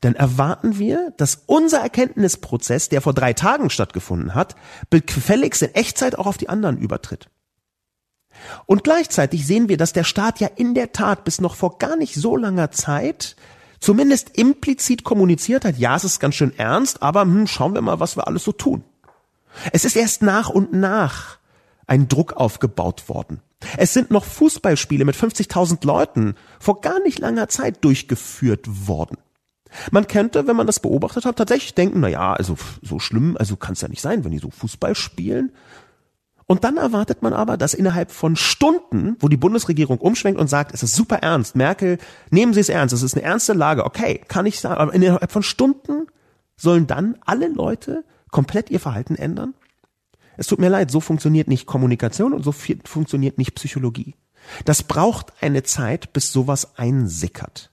dann erwarten wir, dass unser Erkenntnisprozess, der vor drei Tagen stattgefunden hat, gefälligst in Echtzeit auch auf die anderen übertritt. Und gleichzeitig sehen wir, dass der Staat ja in der Tat bis noch vor gar nicht so langer Zeit zumindest implizit kommuniziert hat, ja, es ist ganz schön ernst, aber hm, schauen wir mal, was wir alles so tun. Es ist erst nach und nach ein Druck aufgebaut worden. Es sind noch Fußballspiele mit 50.000 Leuten vor gar nicht langer Zeit durchgeführt worden. Man könnte, wenn man das beobachtet hat, tatsächlich denken, na ja, also so schlimm, also kann es ja nicht sein, wenn die so Fußball spielen. Und dann erwartet man aber, dass innerhalb von Stunden, wo die Bundesregierung umschwenkt und sagt, es ist super ernst, Merkel, nehmen Sie es ernst, es ist eine ernste Lage, okay, kann ich sagen, aber innerhalb von Stunden sollen dann alle Leute komplett ihr Verhalten ändern? Es tut mir leid, so funktioniert nicht Kommunikation und so funktioniert nicht Psychologie. Das braucht eine Zeit, bis sowas einsickert.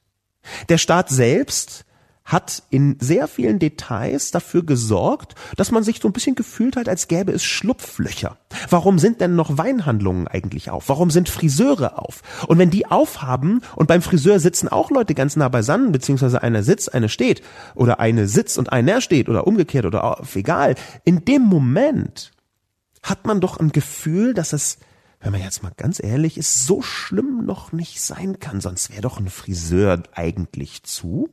Der Staat selbst hat in sehr vielen Details dafür gesorgt, dass man sich so ein bisschen gefühlt hat, als gäbe es Schlupflöcher. Warum sind denn noch Weinhandlungen eigentlich auf? Warum sind Friseure auf? Und wenn die aufhaben und beim Friseur sitzen auch Leute ganz nah beisammen, beziehungsweise einer sitzt, eine steht, oder eine sitzt und einer steht, oder umgekehrt, oder egal, in dem Moment hat man doch ein Gefühl, dass es wenn man jetzt mal ganz ehrlich ist, so schlimm noch nicht sein kann, sonst wäre doch ein Friseur eigentlich zu.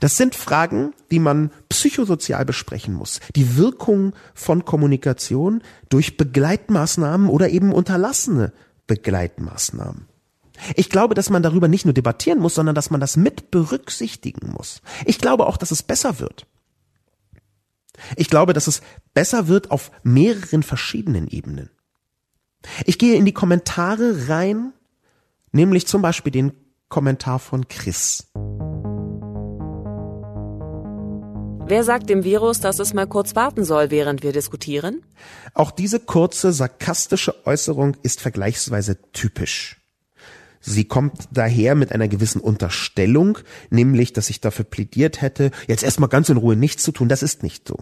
Das sind Fragen, die man psychosozial besprechen muss. Die Wirkung von Kommunikation durch Begleitmaßnahmen oder eben unterlassene Begleitmaßnahmen. Ich glaube, dass man darüber nicht nur debattieren muss, sondern dass man das mit berücksichtigen muss. Ich glaube auch, dass es besser wird. Ich glaube, dass es besser wird auf mehreren verschiedenen Ebenen. Ich gehe in die Kommentare rein, nämlich zum Beispiel den Kommentar von Chris. Wer sagt dem Virus, dass es mal kurz warten soll, während wir diskutieren? Auch diese kurze, sarkastische Äußerung ist vergleichsweise typisch. Sie kommt daher mit einer gewissen Unterstellung, nämlich, dass ich dafür plädiert hätte, jetzt erstmal ganz in Ruhe nichts zu tun. Das ist nicht so.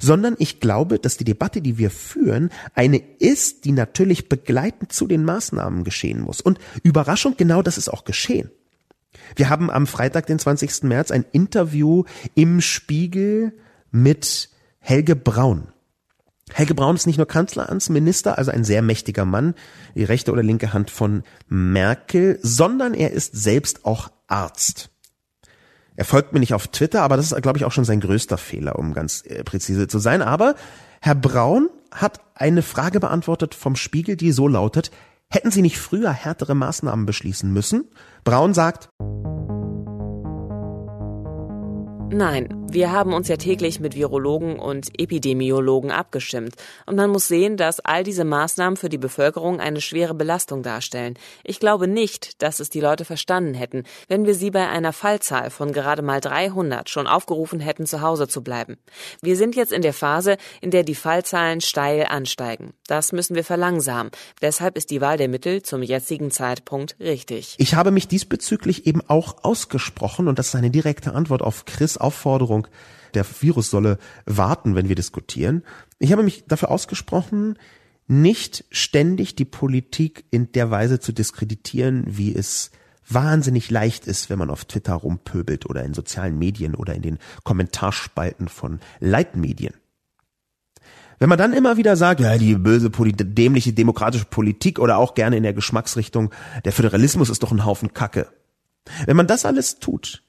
Sondern ich glaube, dass die Debatte, die wir führen, eine ist, die natürlich begleitend zu den Maßnahmen geschehen muss. Und Überraschung, genau das ist auch geschehen. Wir haben am Freitag, den 20. März, ein Interview im Spiegel mit Helge Braun. Helge Braun ist nicht nur Kanzleramtsminister, also ein sehr mächtiger Mann, die rechte oder linke Hand von Merkel, sondern er ist selbst auch Arzt. Er folgt mir nicht auf Twitter, aber das ist, glaube ich, auch schon sein größter Fehler, um ganz äh, präzise zu sein. Aber Herr Braun hat eine Frage beantwortet vom Spiegel, die so lautet, hätten Sie nicht früher härtere Maßnahmen beschließen müssen? Braun sagt, Nein, wir haben uns ja täglich mit Virologen und Epidemiologen abgestimmt. Und man muss sehen, dass all diese Maßnahmen für die Bevölkerung eine schwere Belastung darstellen. Ich glaube nicht, dass es die Leute verstanden hätten, wenn wir sie bei einer Fallzahl von gerade mal 300 schon aufgerufen hätten, zu Hause zu bleiben. Wir sind jetzt in der Phase, in der die Fallzahlen steil ansteigen. Das müssen wir verlangsamen. Deshalb ist die Wahl der Mittel zum jetzigen Zeitpunkt richtig. Ich habe mich diesbezüglich eben auch ausgesprochen und das ist eine direkte Antwort auf Chris Aufforderung der Virus solle warten, wenn wir diskutieren. Ich habe mich dafür ausgesprochen, nicht ständig die Politik in der Weise zu diskreditieren, wie es wahnsinnig leicht ist, wenn man auf Twitter rumpöbelt oder in sozialen Medien oder in den Kommentarspalten von Leitmedien. Wenn man dann immer wieder sagt, ja, die böse, dämliche demokratische Politik oder auch gerne in der Geschmacksrichtung, der Föderalismus ist doch ein Haufen Kacke. Wenn man das alles tut,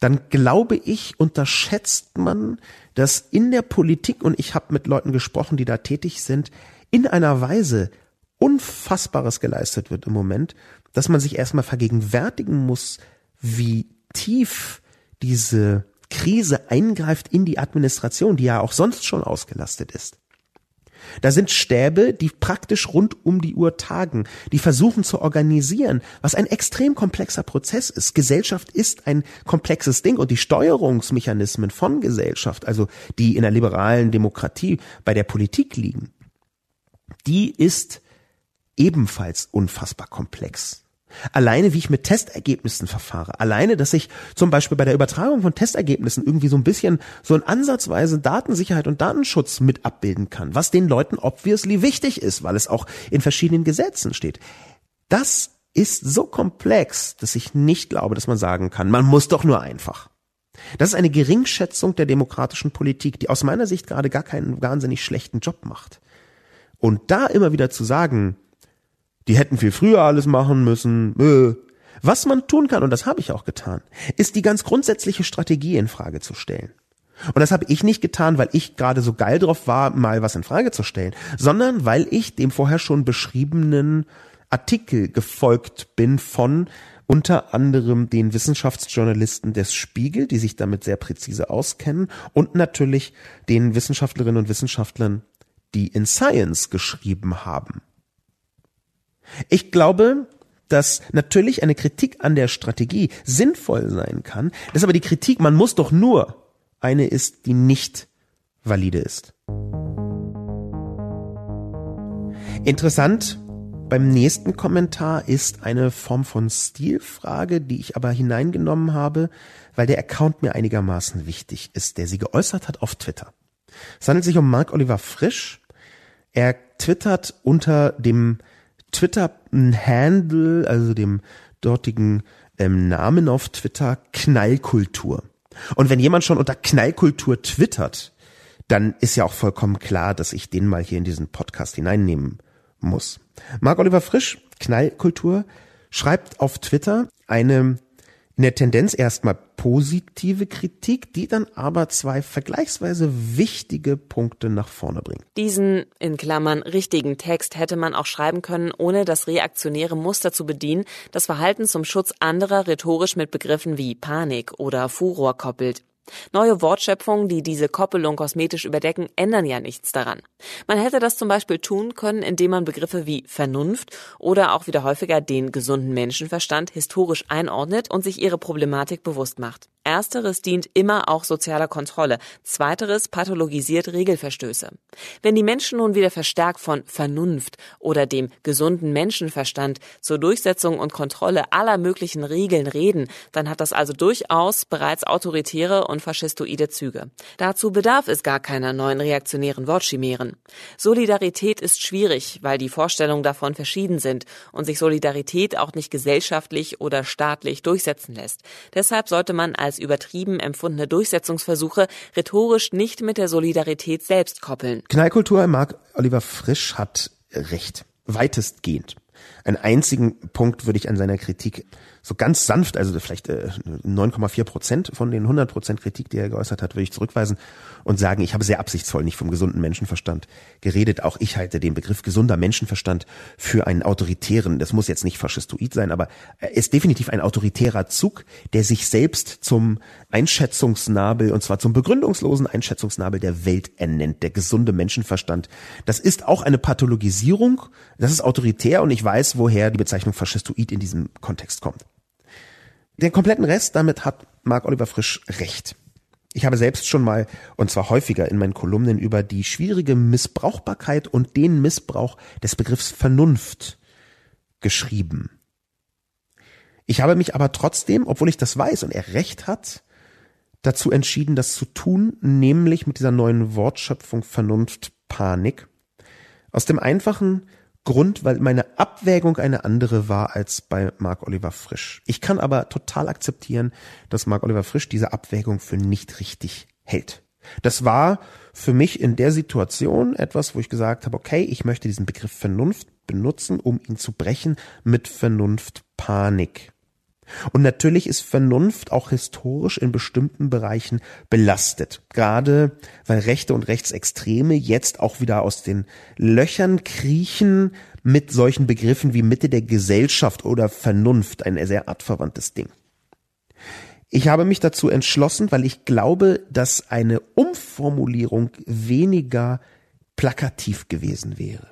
dann glaube ich, unterschätzt man, dass in der Politik, und ich habe mit Leuten gesprochen, die da tätig sind, in einer Weise Unfassbares geleistet wird im Moment, dass man sich erstmal vergegenwärtigen muss, wie tief diese Krise eingreift in die Administration, die ja auch sonst schon ausgelastet ist. Da sind Stäbe, die praktisch rund um die Uhr tagen, die versuchen zu organisieren, was ein extrem komplexer Prozess ist. Gesellschaft ist ein komplexes Ding und die Steuerungsmechanismen von Gesellschaft, also die in der liberalen Demokratie bei der Politik liegen, die ist ebenfalls unfassbar komplex. Alleine, wie ich mit Testergebnissen verfahre. Alleine, dass ich zum Beispiel bei der Übertragung von Testergebnissen irgendwie so ein bisschen so ein ansatzweise Datensicherheit und Datenschutz mit abbilden kann, was den Leuten obviously wichtig ist, weil es auch in verschiedenen Gesetzen steht. Das ist so komplex, dass ich nicht glaube, dass man sagen kann, man muss doch nur einfach. Das ist eine Geringschätzung der demokratischen Politik, die aus meiner Sicht gerade gar keinen wahnsinnig schlechten Job macht. Und da immer wieder zu sagen, die hätten viel früher alles machen müssen. Was man tun kann, und das habe ich auch getan, ist die ganz grundsätzliche Strategie in Frage zu stellen. Und das habe ich nicht getan, weil ich gerade so geil drauf war, mal was in Frage zu stellen, sondern weil ich dem vorher schon beschriebenen Artikel gefolgt bin von unter anderem den Wissenschaftsjournalisten des Spiegel, die sich damit sehr präzise auskennen, und natürlich den Wissenschaftlerinnen und Wissenschaftlern, die in Science geschrieben haben. Ich glaube, dass natürlich eine Kritik an der Strategie sinnvoll sein kann, dass aber die Kritik, man muss doch nur eine ist, die nicht valide ist. Interessant beim nächsten Kommentar ist eine Form von Stilfrage, die ich aber hineingenommen habe, weil der Account mir einigermaßen wichtig ist, der sie geäußert hat auf Twitter. Es handelt sich um Mark Oliver Frisch. Er twittert unter dem Twitter-Handle, also dem dortigen ähm, Namen auf Twitter, Knallkultur. Und wenn jemand schon unter Knallkultur twittert, dann ist ja auch vollkommen klar, dass ich den mal hier in diesen Podcast hineinnehmen muss. Marc Oliver Frisch, Knallkultur, schreibt auf Twitter eine in der Tendenz erstmal positive Kritik, die dann aber zwei vergleichsweise wichtige Punkte nach vorne bringt. Diesen in Klammern richtigen Text hätte man auch schreiben können, ohne das reaktionäre Muster zu bedienen, das Verhalten zum Schutz anderer rhetorisch mit Begriffen wie Panik oder Furor koppelt. Neue Wortschöpfungen, die diese Koppelung kosmetisch überdecken, ändern ja nichts daran. Man hätte das zum Beispiel tun können, indem man Begriffe wie Vernunft oder auch wieder häufiger den gesunden Menschenverstand historisch einordnet und sich ihre Problematik bewusst macht. Ersteres dient immer auch sozialer Kontrolle, zweiteres pathologisiert Regelverstöße. Wenn die Menschen nun wieder verstärkt von Vernunft oder dem gesunden Menschenverstand zur Durchsetzung und Kontrolle aller möglichen Regeln reden, dann hat das also durchaus bereits autoritäre und faschistoide Züge. Dazu bedarf es gar keiner neuen reaktionären Wortchimären. Solidarität ist schwierig, weil die Vorstellungen davon verschieden sind und sich Solidarität auch nicht gesellschaftlich oder staatlich durchsetzen lässt. Deshalb sollte man als übertrieben empfundene Durchsetzungsversuche rhetorisch nicht mit der Solidarität selbst koppeln. Knallkultur, Marc Oliver Frisch hat recht. Weitestgehend. Einen einzigen Punkt würde ich an seiner Kritik so ganz sanft, also vielleicht äh, 9,4 Prozent von den 100 Prozent Kritik, die er geäußert hat, würde ich zurückweisen und sagen, ich habe sehr absichtsvoll nicht vom gesunden Menschenverstand geredet. Auch ich halte den Begriff gesunder Menschenverstand für einen autoritären, das muss jetzt nicht faschistoid sein, aber er ist definitiv ein autoritärer Zug, der sich selbst zum Einschätzungsnabel, und zwar zum begründungslosen Einschätzungsnabel der Welt ernennt, der gesunde Menschenverstand. Das ist auch eine Pathologisierung, das ist autoritär und ich weiß, woher die Bezeichnung faschistoid in diesem Kontext kommt. Den kompletten Rest, damit hat Marc Oliver Frisch recht. Ich habe selbst schon mal, und zwar häufiger in meinen Kolumnen, über die schwierige Missbrauchbarkeit und den Missbrauch des Begriffs Vernunft geschrieben. Ich habe mich aber trotzdem, obwohl ich das weiß und er recht hat, dazu entschieden, das zu tun, nämlich mit dieser neuen Wortschöpfung Vernunft Panik. Aus dem einfachen Grund, weil meine Abwägung eine andere war als bei Mark Oliver Frisch. Ich kann aber total akzeptieren, dass Mark Oliver Frisch diese Abwägung für nicht richtig hält. Das war für mich in der Situation etwas, wo ich gesagt habe, okay, ich möchte diesen Begriff Vernunft benutzen, um ihn zu brechen mit Vernunft Panik. Und natürlich ist Vernunft auch historisch in bestimmten Bereichen belastet. Gerade weil Rechte und Rechtsextreme jetzt auch wieder aus den Löchern kriechen mit solchen Begriffen wie Mitte der Gesellschaft oder Vernunft, ein sehr artverwandtes Ding. Ich habe mich dazu entschlossen, weil ich glaube, dass eine Umformulierung weniger plakativ gewesen wäre.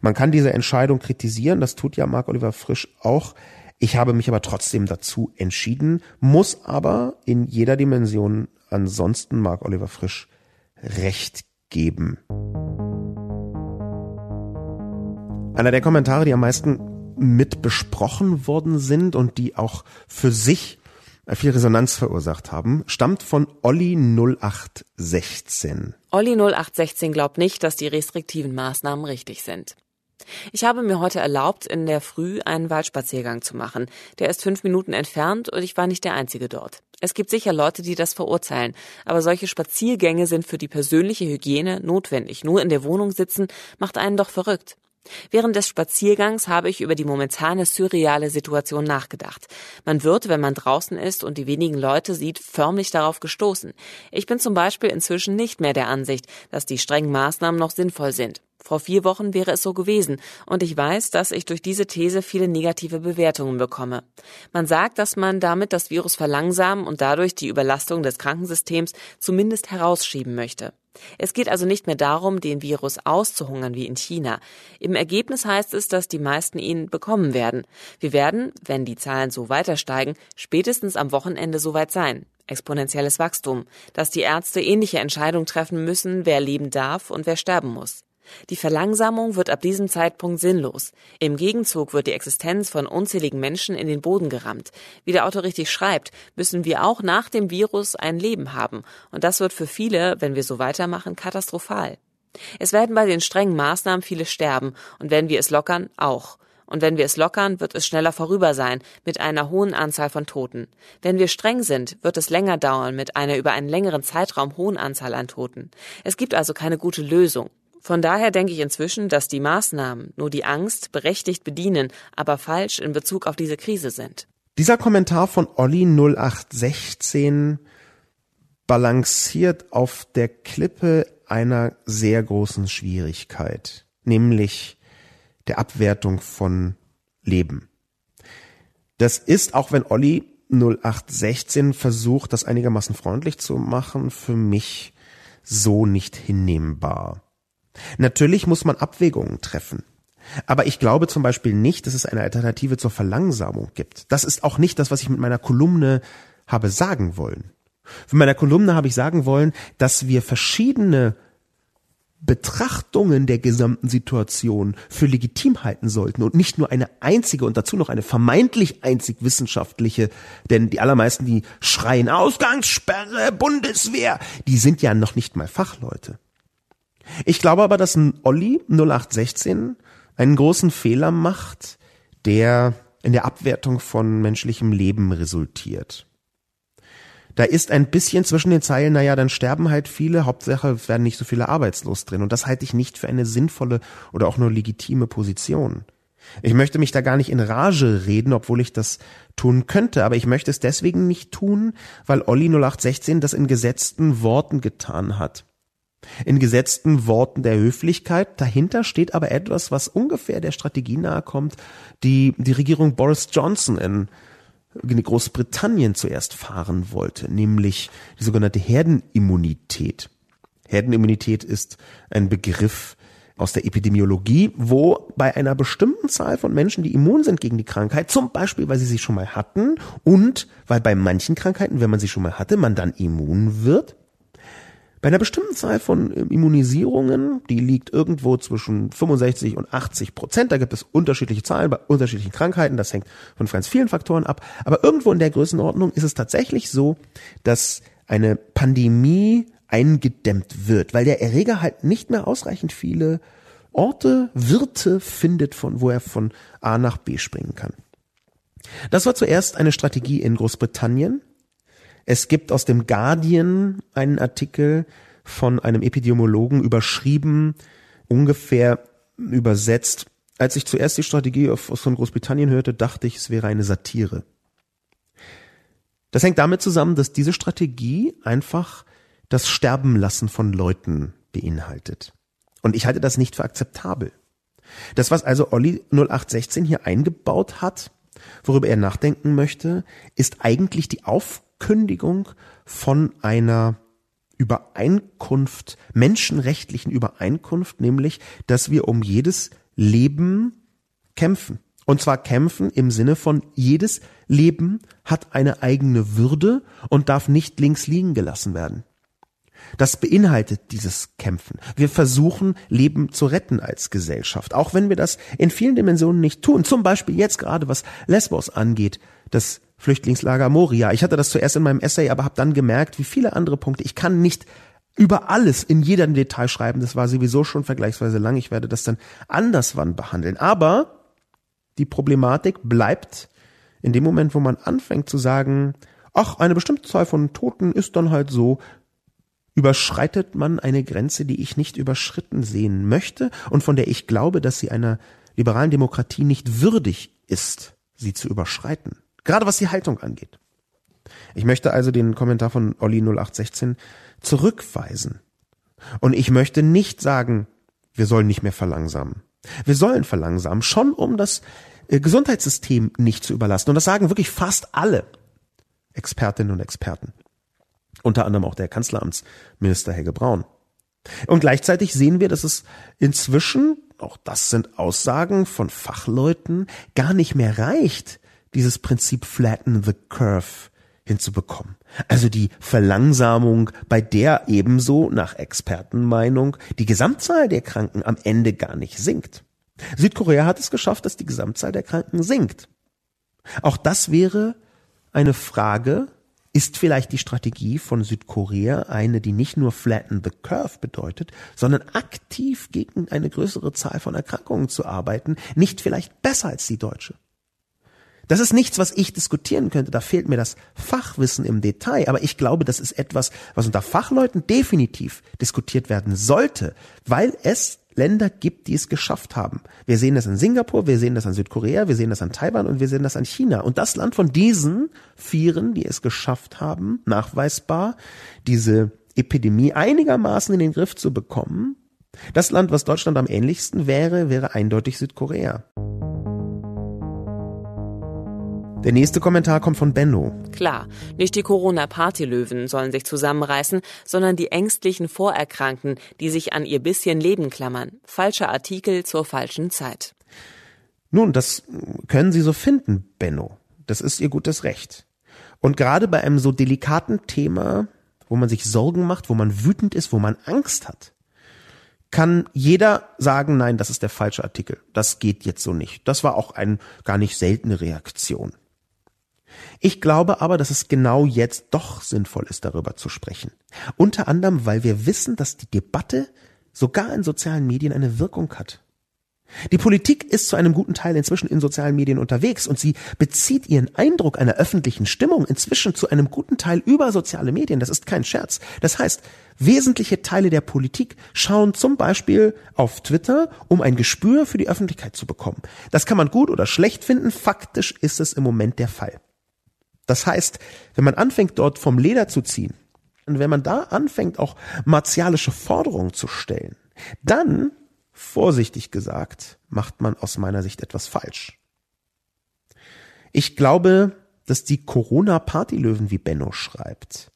Man kann diese Entscheidung kritisieren, das tut ja Mark Oliver Frisch auch. Ich habe mich aber trotzdem dazu entschieden, muss aber in jeder Dimension ansonsten Mark Oliver Frisch recht geben. Einer der Kommentare, die am meisten mit besprochen worden sind und die auch für sich viel Resonanz verursacht haben, stammt von Olli 0816. Olli 0816 glaubt nicht, dass die restriktiven Maßnahmen richtig sind. Ich habe mir heute erlaubt, in der Früh einen Waldspaziergang zu machen. Der ist fünf Minuten entfernt und ich war nicht der Einzige dort. Es gibt sicher Leute, die das verurteilen, aber solche Spaziergänge sind für die persönliche Hygiene notwendig. Nur in der Wohnung sitzen macht einen doch verrückt. Während des Spaziergangs habe ich über die momentane surreale Situation nachgedacht. Man wird, wenn man draußen ist und die wenigen Leute sieht, förmlich darauf gestoßen. Ich bin zum Beispiel inzwischen nicht mehr der Ansicht, dass die strengen Maßnahmen noch sinnvoll sind. Vor vier Wochen wäre es so gewesen, und ich weiß, dass ich durch diese These viele negative Bewertungen bekomme. Man sagt, dass man damit das Virus verlangsamen und dadurch die Überlastung des Krankensystems zumindest herausschieben möchte. Es geht also nicht mehr darum, den Virus auszuhungern wie in China. Im Ergebnis heißt es, dass die meisten ihn bekommen werden. Wir werden, wenn die Zahlen so weiter steigen, spätestens am Wochenende soweit sein. Exponentielles Wachstum, dass die Ärzte ähnliche Entscheidungen treffen müssen, wer leben darf und wer sterben muss. Die Verlangsamung wird ab diesem Zeitpunkt sinnlos. Im Gegenzug wird die Existenz von unzähligen Menschen in den Boden gerammt. Wie der Autor richtig schreibt, müssen wir auch nach dem Virus ein Leben haben. Und das wird für viele, wenn wir so weitermachen, katastrophal. Es werden bei den strengen Maßnahmen viele sterben. Und wenn wir es lockern, auch. Und wenn wir es lockern, wird es schneller vorüber sein, mit einer hohen Anzahl von Toten. Wenn wir streng sind, wird es länger dauern, mit einer über einen längeren Zeitraum hohen Anzahl an Toten. Es gibt also keine gute Lösung. Von daher denke ich inzwischen, dass die Maßnahmen nur die Angst berechtigt bedienen, aber falsch in Bezug auf diese Krise sind. Dieser Kommentar von Olli 0816 balanciert auf der Klippe einer sehr großen Schwierigkeit, nämlich der Abwertung von Leben. Das ist, auch wenn Olli 0816 versucht, das einigermaßen freundlich zu machen, für mich so nicht hinnehmbar. Natürlich muss man Abwägungen treffen. Aber ich glaube zum Beispiel nicht, dass es eine Alternative zur Verlangsamung gibt. Das ist auch nicht das, was ich mit meiner Kolumne habe sagen wollen. In meiner Kolumne habe ich sagen wollen, dass wir verschiedene Betrachtungen der gesamten Situation für legitim halten sollten und nicht nur eine einzige und dazu noch eine vermeintlich einzig wissenschaftliche, denn die allermeisten, die schreien Ausgangssperre, Bundeswehr, die sind ja noch nicht mal Fachleute. Ich glaube aber, dass ein Olli 0816 einen großen Fehler macht, der in der Abwertung von menschlichem Leben resultiert. Da ist ein bisschen zwischen den Zeilen, naja, dann sterben halt viele, Hauptsache werden nicht so viele arbeitslos drin. Und das halte ich nicht für eine sinnvolle oder auch nur legitime Position. Ich möchte mich da gar nicht in Rage reden, obwohl ich das tun könnte, aber ich möchte es deswegen nicht tun, weil Olli 0816 das in gesetzten Worten getan hat. In gesetzten Worten der Höflichkeit. Dahinter steht aber etwas, was ungefähr der Strategie nahe kommt, die die Regierung Boris Johnson in Großbritannien zuerst fahren wollte, nämlich die sogenannte Herdenimmunität. Herdenimmunität ist ein Begriff aus der Epidemiologie, wo bei einer bestimmten Zahl von Menschen, die immun sind gegen die Krankheit, zum Beispiel, weil sie sie schon mal hatten und weil bei manchen Krankheiten, wenn man sie schon mal hatte, man dann immun wird, bei einer bestimmten Zahl von ähm, Immunisierungen, die liegt irgendwo zwischen 65 und 80 Prozent, da gibt es unterschiedliche Zahlen bei unterschiedlichen Krankheiten, das hängt von ganz vielen Faktoren ab, aber irgendwo in der Größenordnung ist es tatsächlich so, dass eine Pandemie eingedämmt wird, weil der Erreger halt nicht mehr ausreichend viele Orte, Wirte findet, von wo er von A nach B springen kann. Das war zuerst eine Strategie in Großbritannien, es gibt aus dem Guardian einen Artikel von einem Epidemiologen überschrieben, ungefähr übersetzt. Als ich zuerst die Strategie von Großbritannien hörte, dachte ich, es wäre eine Satire. Das hängt damit zusammen, dass diese Strategie einfach das Sterbenlassen von Leuten beinhaltet. Und ich halte das nicht für akzeptabel. Das, was also Olli 0816 hier eingebaut hat, worüber er nachdenken möchte, ist eigentlich die Aufgabe, Kündigung von einer Übereinkunft, menschenrechtlichen Übereinkunft, nämlich, dass wir um jedes Leben kämpfen. Und zwar kämpfen im Sinne von jedes Leben hat eine eigene Würde und darf nicht links liegen gelassen werden. Das beinhaltet dieses Kämpfen. Wir versuchen, Leben zu retten als Gesellschaft, auch wenn wir das in vielen Dimensionen nicht tun. Zum Beispiel jetzt gerade, was Lesbos angeht, das Flüchtlingslager Moria. Ich hatte das zuerst in meinem Essay, aber habe dann gemerkt, wie viele andere Punkte. Ich kann nicht über alles in jedem Detail schreiben. Das war sowieso schon vergleichsweise lang. Ich werde das dann anders wann behandeln. Aber die Problematik bleibt in dem Moment, wo man anfängt zu sagen, ach, eine bestimmte Zahl von Toten ist dann halt so, überschreitet man eine Grenze, die ich nicht überschritten sehen möchte und von der ich glaube, dass sie einer liberalen Demokratie nicht würdig ist, sie zu überschreiten. Gerade was die Haltung angeht. Ich möchte also den Kommentar von Olli 0816 zurückweisen. Und ich möchte nicht sagen, wir sollen nicht mehr verlangsamen. Wir sollen verlangsamen, schon um das äh, Gesundheitssystem nicht zu überlasten. Und das sagen wirklich fast alle Expertinnen und Experten. Unter anderem auch der Kanzleramtsminister Helge Braun. Und gleichzeitig sehen wir, dass es inzwischen, auch das sind Aussagen von Fachleuten, gar nicht mehr reicht, dieses Prinzip flatten the curve hinzubekommen. Also die Verlangsamung, bei der ebenso nach Expertenmeinung die Gesamtzahl der Kranken am Ende gar nicht sinkt. Südkorea hat es geschafft, dass die Gesamtzahl der Kranken sinkt. Auch das wäre eine Frage, ist vielleicht die Strategie von Südkorea eine, die nicht nur flatten the curve bedeutet, sondern aktiv gegen eine größere Zahl von Erkrankungen zu arbeiten, nicht vielleicht besser als die deutsche? Das ist nichts, was ich diskutieren könnte. Da fehlt mir das Fachwissen im Detail. Aber ich glaube, das ist etwas, was unter Fachleuten definitiv diskutiert werden sollte, weil es Länder gibt, die es geschafft haben. Wir sehen das in Singapur, wir sehen das an Südkorea, wir sehen das an Taiwan und wir sehen das an China. Und das Land von diesen Vieren, die es geschafft haben, nachweisbar, diese Epidemie einigermaßen in den Griff zu bekommen, das Land, was Deutschland am ähnlichsten wäre, wäre eindeutig Südkorea. Der nächste Kommentar kommt von Benno. Klar, nicht die Corona-Partylöwen sollen sich zusammenreißen, sondern die ängstlichen Vorerkrankten, die sich an ihr bisschen Leben klammern. Falscher Artikel zur falschen Zeit. Nun, das können Sie so finden, Benno. Das ist Ihr gutes Recht. Und gerade bei einem so delikaten Thema, wo man sich Sorgen macht, wo man wütend ist, wo man Angst hat, kann jeder sagen, nein, das ist der falsche Artikel. Das geht jetzt so nicht. Das war auch eine gar nicht seltene Reaktion. Ich glaube aber, dass es genau jetzt doch sinnvoll ist, darüber zu sprechen. Unter anderem, weil wir wissen, dass die Debatte sogar in sozialen Medien eine Wirkung hat. Die Politik ist zu einem guten Teil inzwischen in sozialen Medien unterwegs und sie bezieht ihren Eindruck einer öffentlichen Stimmung inzwischen zu einem guten Teil über soziale Medien. Das ist kein Scherz. Das heißt, wesentliche Teile der Politik schauen zum Beispiel auf Twitter, um ein Gespür für die Öffentlichkeit zu bekommen. Das kann man gut oder schlecht finden. Faktisch ist es im Moment der Fall. Das heißt, wenn man anfängt, dort vom Leder zu ziehen, und wenn man da anfängt, auch martialische Forderungen zu stellen, dann Vorsichtig gesagt, macht man aus meiner Sicht etwas falsch. Ich glaube, dass die Corona-Partylöwen, wie Benno schreibt,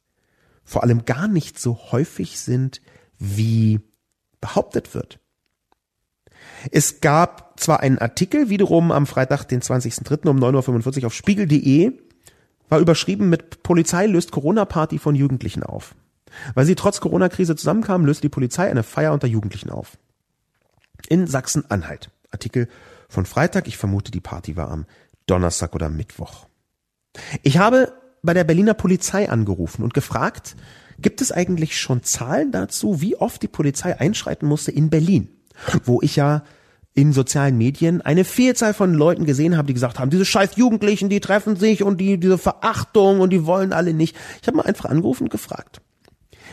vor allem gar nicht so häufig sind, wie behauptet wird. Es gab zwar einen Artikel, wiederum am Freitag, den 20.03. um 9.45 Uhr auf spiegel.de, war überschrieben mit Polizei löst Corona-Party von Jugendlichen auf. Weil sie trotz Corona-Krise zusammenkamen, löste die Polizei eine Feier unter Jugendlichen auf in Sachsen-Anhalt. Artikel von Freitag. Ich vermute, die Party war am Donnerstag oder Mittwoch. Ich habe bei der Berliner Polizei angerufen und gefragt, gibt es eigentlich schon Zahlen dazu, wie oft die Polizei einschreiten musste in Berlin, wo ich ja in sozialen Medien eine Vielzahl von Leuten gesehen habe, die gesagt haben, diese scheiß Jugendlichen, die treffen sich und die diese Verachtung und die wollen alle nicht. Ich habe mal einfach angerufen und gefragt.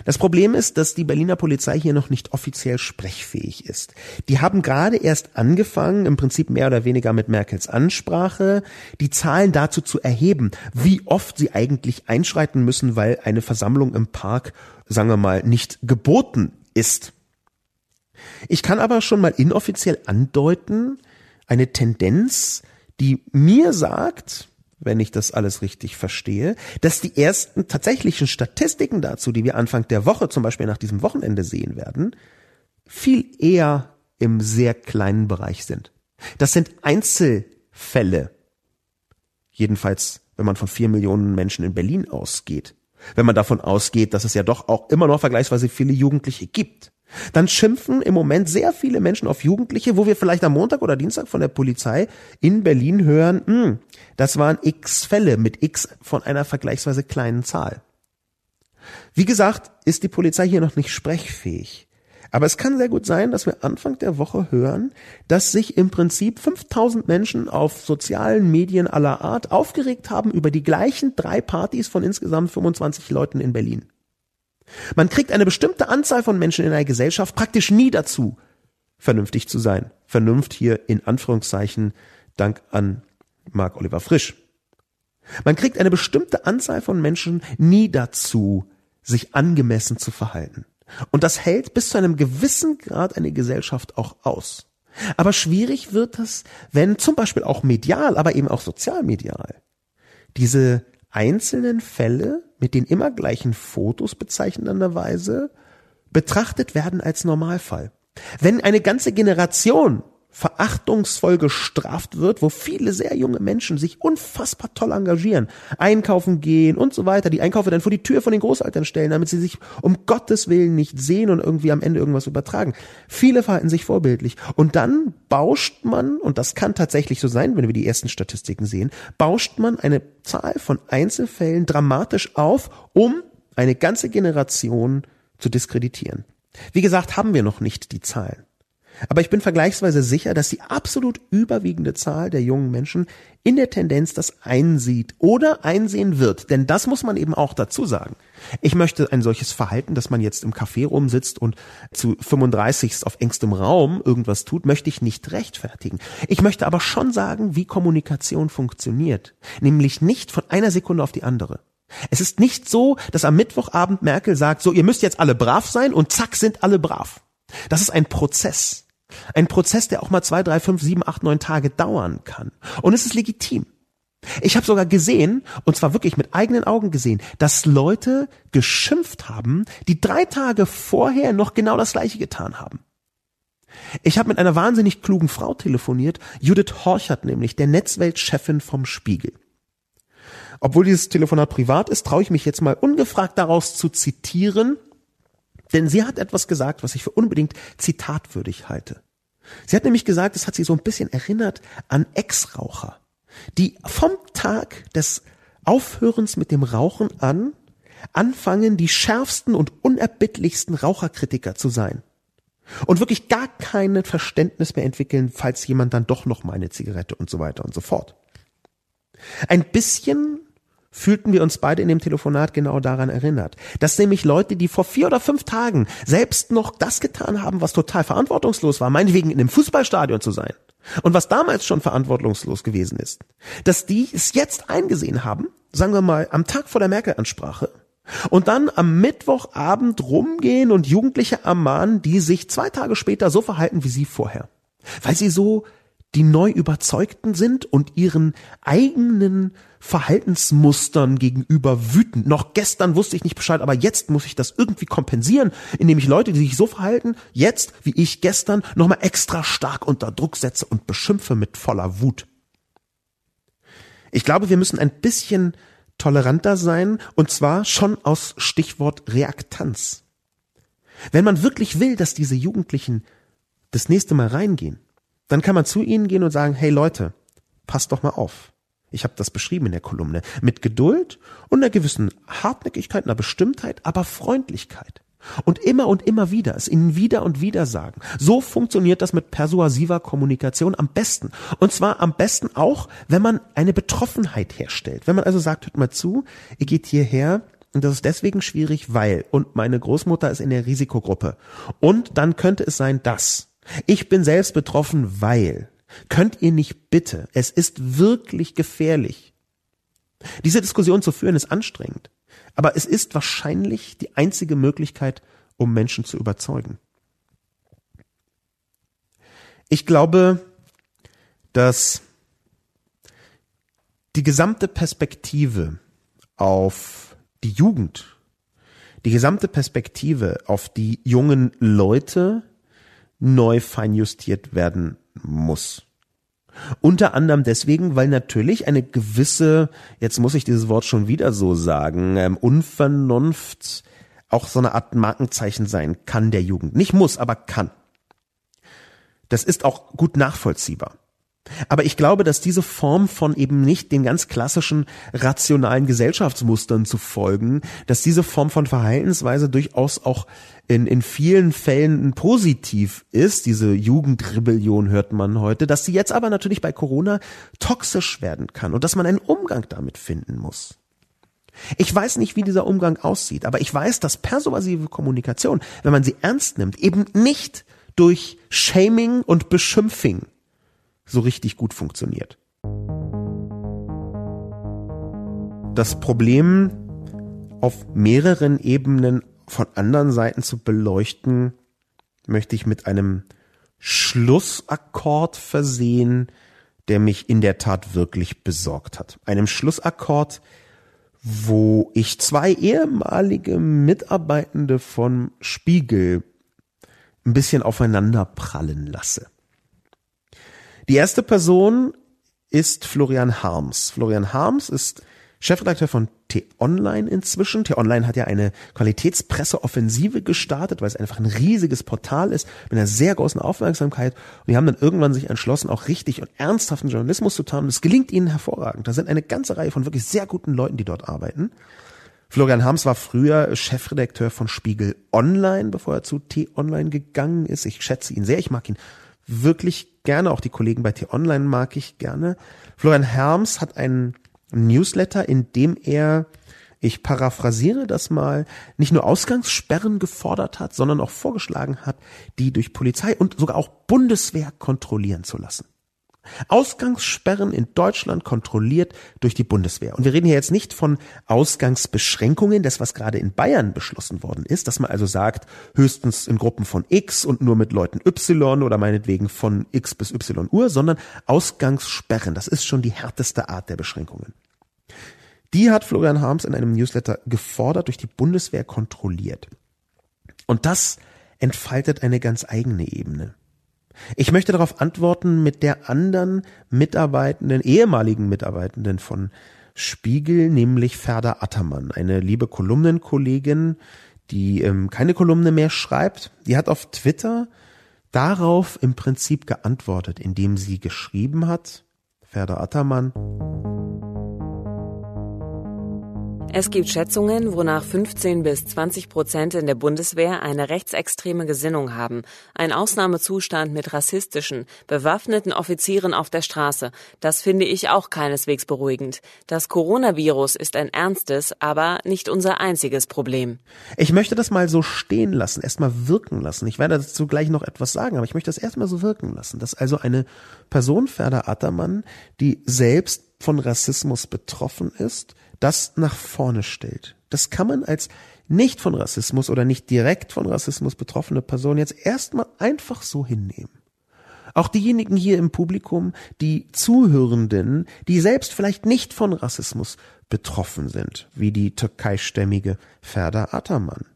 Das Problem ist, dass die Berliner Polizei hier noch nicht offiziell sprechfähig ist. Die haben gerade erst angefangen, im Prinzip mehr oder weniger mit Merkels Ansprache, die Zahlen dazu zu erheben, wie oft sie eigentlich einschreiten müssen, weil eine Versammlung im Park, sagen wir mal, nicht geboten ist. Ich kann aber schon mal inoffiziell andeuten, eine Tendenz, die mir sagt, wenn ich das alles richtig verstehe, dass die ersten tatsächlichen Statistiken dazu, die wir Anfang der Woche, zum Beispiel nach diesem Wochenende sehen werden, viel eher im sehr kleinen Bereich sind. Das sind Einzelfälle. Jedenfalls, wenn man von vier Millionen Menschen in Berlin ausgeht. Wenn man davon ausgeht, dass es ja doch auch immer noch vergleichsweise viele Jugendliche gibt. Dann schimpfen im Moment sehr viele Menschen auf Jugendliche, wo wir vielleicht am Montag oder Dienstag von der Polizei in Berlin hören, mh, hm, das waren x Fälle mit x von einer vergleichsweise kleinen Zahl. Wie gesagt, ist die Polizei hier noch nicht sprechfähig. Aber es kann sehr gut sein, dass wir Anfang der Woche hören, dass sich im Prinzip 5000 Menschen auf sozialen Medien aller Art aufgeregt haben über die gleichen drei Partys von insgesamt 25 Leuten in Berlin. Man kriegt eine bestimmte Anzahl von Menschen in einer Gesellschaft praktisch nie dazu, vernünftig zu sein. Vernunft hier in Anführungszeichen dank an Mark Oliver Frisch. Man kriegt eine bestimmte Anzahl von Menschen nie dazu, sich angemessen zu verhalten. Und das hält bis zu einem gewissen Grad eine Gesellschaft auch aus. Aber schwierig wird es, wenn zum Beispiel auch medial, aber eben auch sozialmedial diese einzelnen Fälle mit den immer gleichen Fotos bezeichnenderweise betrachtet werden als Normalfall. Wenn eine ganze Generation verachtungsvoll gestraft wird, wo viele sehr junge Menschen sich unfassbar toll engagieren, einkaufen gehen und so weiter, die Einkaufe dann vor die Tür von den Großeltern stellen, damit sie sich um Gottes Willen nicht sehen und irgendwie am Ende irgendwas übertragen. Viele verhalten sich vorbildlich und dann bauscht man, und das kann tatsächlich so sein, wenn wir die ersten Statistiken sehen, bauscht man eine Zahl von Einzelfällen dramatisch auf, um eine ganze Generation zu diskreditieren. Wie gesagt, haben wir noch nicht die Zahlen. Aber ich bin vergleichsweise sicher, dass die absolut überwiegende Zahl der jungen Menschen in der Tendenz das einsieht oder einsehen wird. Denn das muss man eben auch dazu sagen. Ich möchte ein solches Verhalten, dass man jetzt im Café rumsitzt und zu 35 auf engstem Raum irgendwas tut, möchte ich nicht rechtfertigen. Ich möchte aber schon sagen, wie Kommunikation funktioniert. Nämlich nicht von einer Sekunde auf die andere. Es ist nicht so, dass am Mittwochabend Merkel sagt, so, ihr müsst jetzt alle brav sein und zack sind alle brav. Das ist ein Prozess. Ein Prozess, der auch mal zwei, drei, fünf, sieben, acht, neun Tage dauern kann. Und es ist legitim. Ich habe sogar gesehen, und zwar wirklich mit eigenen Augen gesehen, dass Leute geschimpft haben, die drei Tage vorher noch genau das gleiche getan haben. Ich habe mit einer wahnsinnig klugen Frau telefoniert, Judith Horchert nämlich, der Netzweltchefin vom Spiegel. Obwohl dieses Telefonat privat ist, traue ich mich jetzt mal ungefragt daraus zu zitieren, denn sie hat etwas gesagt, was ich für unbedingt zitatwürdig halte. Sie hat nämlich gesagt, es hat sie so ein bisschen erinnert an Ex-Raucher, die vom Tag des Aufhörens mit dem Rauchen an anfangen, die schärfsten und unerbittlichsten Raucherkritiker zu sein. Und wirklich gar kein Verständnis mehr entwickeln, falls jemand dann doch noch mal eine Zigarette und so weiter und so fort. Ein bisschen fühlten wir uns beide in dem Telefonat genau daran erinnert, dass nämlich Leute, die vor vier oder fünf Tagen selbst noch das getan haben, was total verantwortungslos war, meinetwegen in einem Fußballstadion zu sein, und was damals schon verantwortungslos gewesen ist, dass die es jetzt eingesehen haben, sagen wir mal am Tag vor der Merkel-Ansprache, und dann am Mittwochabend rumgehen und Jugendliche ermahnen, die sich zwei Tage später so verhalten wie sie vorher. Weil sie so die neu überzeugten sind und ihren eigenen Verhaltensmustern gegenüber wütend. Noch gestern wusste ich nicht Bescheid, aber jetzt muss ich das irgendwie kompensieren, indem ich Leute, die sich so verhalten, jetzt, wie ich gestern, nochmal extra stark unter Druck setze und beschimpfe mit voller Wut. Ich glaube, wir müssen ein bisschen toleranter sein, und zwar schon aus Stichwort Reaktanz. Wenn man wirklich will, dass diese Jugendlichen das nächste Mal reingehen, dann kann man zu ihnen gehen und sagen, hey Leute, passt doch mal auf. Ich habe das beschrieben in der Kolumne. Mit Geduld und einer gewissen Hartnäckigkeit, einer Bestimmtheit, aber Freundlichkeit. Und immer und immer wieder, es ihnen wieder und wieder sagen. So funktioniert das mit persuasiver Kommunikation am besten. Und zwar am besten auch, wenn man eine Betroffenheit herstellt. Wenn man also sagt, hört mal zu, ihr geht hierher, und das ist deswegen schwierig, weil, und meine Großmutter ist in der Risikogruppe. Und dann könnte es sein, dass. Ich bin selbst betroffen, weil. Könnt ihr nicht bitte, es ist wirklich gefährlich. Diese Diskussion zu führen ist anstrengend. Aber es ist wahrscheinlich die einzige Möglichkeit, um Menschen zu überzeugen. Ich glaube, dass die gesamte Perspektive auf die Jugend, die gesamte Perspektive auf die jungen Leute neu feinjustiert werden muss. Unter anderem deswegen, weil natürlich eine gewisse, jetzt muss ich dieses Wort schon wieder so sagen, ähm, Unvernunft auch so eine Art Markenzeichen sein kann der Jugend. Nicht muss, aber kann. Das ist auch gut nachvollziehbar. Aber ich glaube, dass diese Form von eben nicht den ganz klassischen rationalen Gesellschaftsmustern zu folgen, dass diese Form von Verhaltensweise durchaus auch in, in vielen Fällen positiv ist, diese Jugendrebellion hört man heute, dass sie jetzt aber natürlich bei Corona toxisch werden kann und dass man einen Umgang damit finden muss. Ich weiß nicht, wie dieser Umgang aussieht, aber ich weiß, dass persuasive Kommunikation, wenn man sie ernst nimmt, eben nicht durch Shaming und Beschimpfing so richtig gut funktioniert. Das Problem auf mehreren Ebenen von anderen Seiten zu beleuchten, möchte ich mit einem Schlussakkord versehen, der mich in der Tat wirklich besorgt hat. Einem Schlussakkord, wo ich zwei ehemalige Mitarbeitende von Spiegel ein bisschen aufeinander prallen lasse. Die erste Person ist Florian Harms. Florian Harms ist Chefredakteur von T-Online inzwischen. T-Online hat ja eine Qualitätspresseoffensive gestartet, weil es einfach ein riesiges Portal ist mit einer sehr großen Aufmerksamkeit. Und die haben dann irgendwann sich entschlossen, auch richtig und ernsthaften Journalismus zu tun. Und es gelingt ihnen hervorragend. Da sind eine ganze Reihe von wirklich sehr guten Leuten, die dort arbeiten. Florian Harms war früher Chefredakteur von Spiegel Online, bevor er zu T-Online gegangen ist. Ich schätze ihn sehr. Ich mag ihn wirklich gerne. Auch die Kollegen bei T-Online mag ich gerne. Florian Herms hat einen Newsletter, in dem er, ich paraphrasiere das mal, nicht nur Ausgangssperren gefordert hat, sondern auch vorgeschlagen hat, die durch Polizei und sogar auch Bundeswehr kontrollieren zu lassen. Ausgangssperren in Deutschland kontrolliert durch die Bundeswehr. Und wir reden hier jetzt nicht von Ausgangsbeschränkungen, das was gerade in Bayern beschlossen worden ist, dass man also sagt, höchstens in Gruppen von X und nur mit Leuten Y oder meinetwegen von X bis Y Uhr, sondern Ausgangssperren. Das ist schon die härteste Art der Beschränkungen. Die hat Florian Harms in einem Newsletter gefordert, durch die Bundeswehr kontrolliert. Und das entfaltet eine ganz eigene Ebene. Ich möchte darauf antworten mit der anderen Mitarbeitenden, ehemaligen Mitarbeitenden von Spiegel, nämlich Ferda Attermann, eine liebe Kolumnenkollegin, die ähm, keine Kolumne mehr schreibt. Die hat auf Twitter darauf im Prinzip geantwortet, indem sie geschrieben hat, Ferda Attermann, es gibt Schätzungen, wonach 15 bis 20 Prozent in der Bundeswehr eine rechtsextreme Gesinnung haben. Ein Ausnahmezustand mit rassistischen, bewaffneten Offizieren auf der Straße. Das finde ich auch keineswegs beruhigend. Das Coronavirus ist ein ernstes, aber nicht unser einziges Problem. Ich möchte das mal so stehen lassen, erstmal wirken lassen. Ich werde dazu gleich noch etwas sagen, aber ich möchte das erstmal so wirken lassen, dass also eine Person, Ferda Attermann, die selbst von Rassismus betroffen ist, das nach vorne stellt. Das kann man als nicht von Rassismus oder nicht direkt von Rassismus betroffene Person jetzt erstmal einfach so hinnehmen. Auch diejenigen hier im Publikum, die Zuhörenden, die selbst vielleicht nicht von Rassismus betroffen sind, wie die türkeistämmige Ferda Ataman.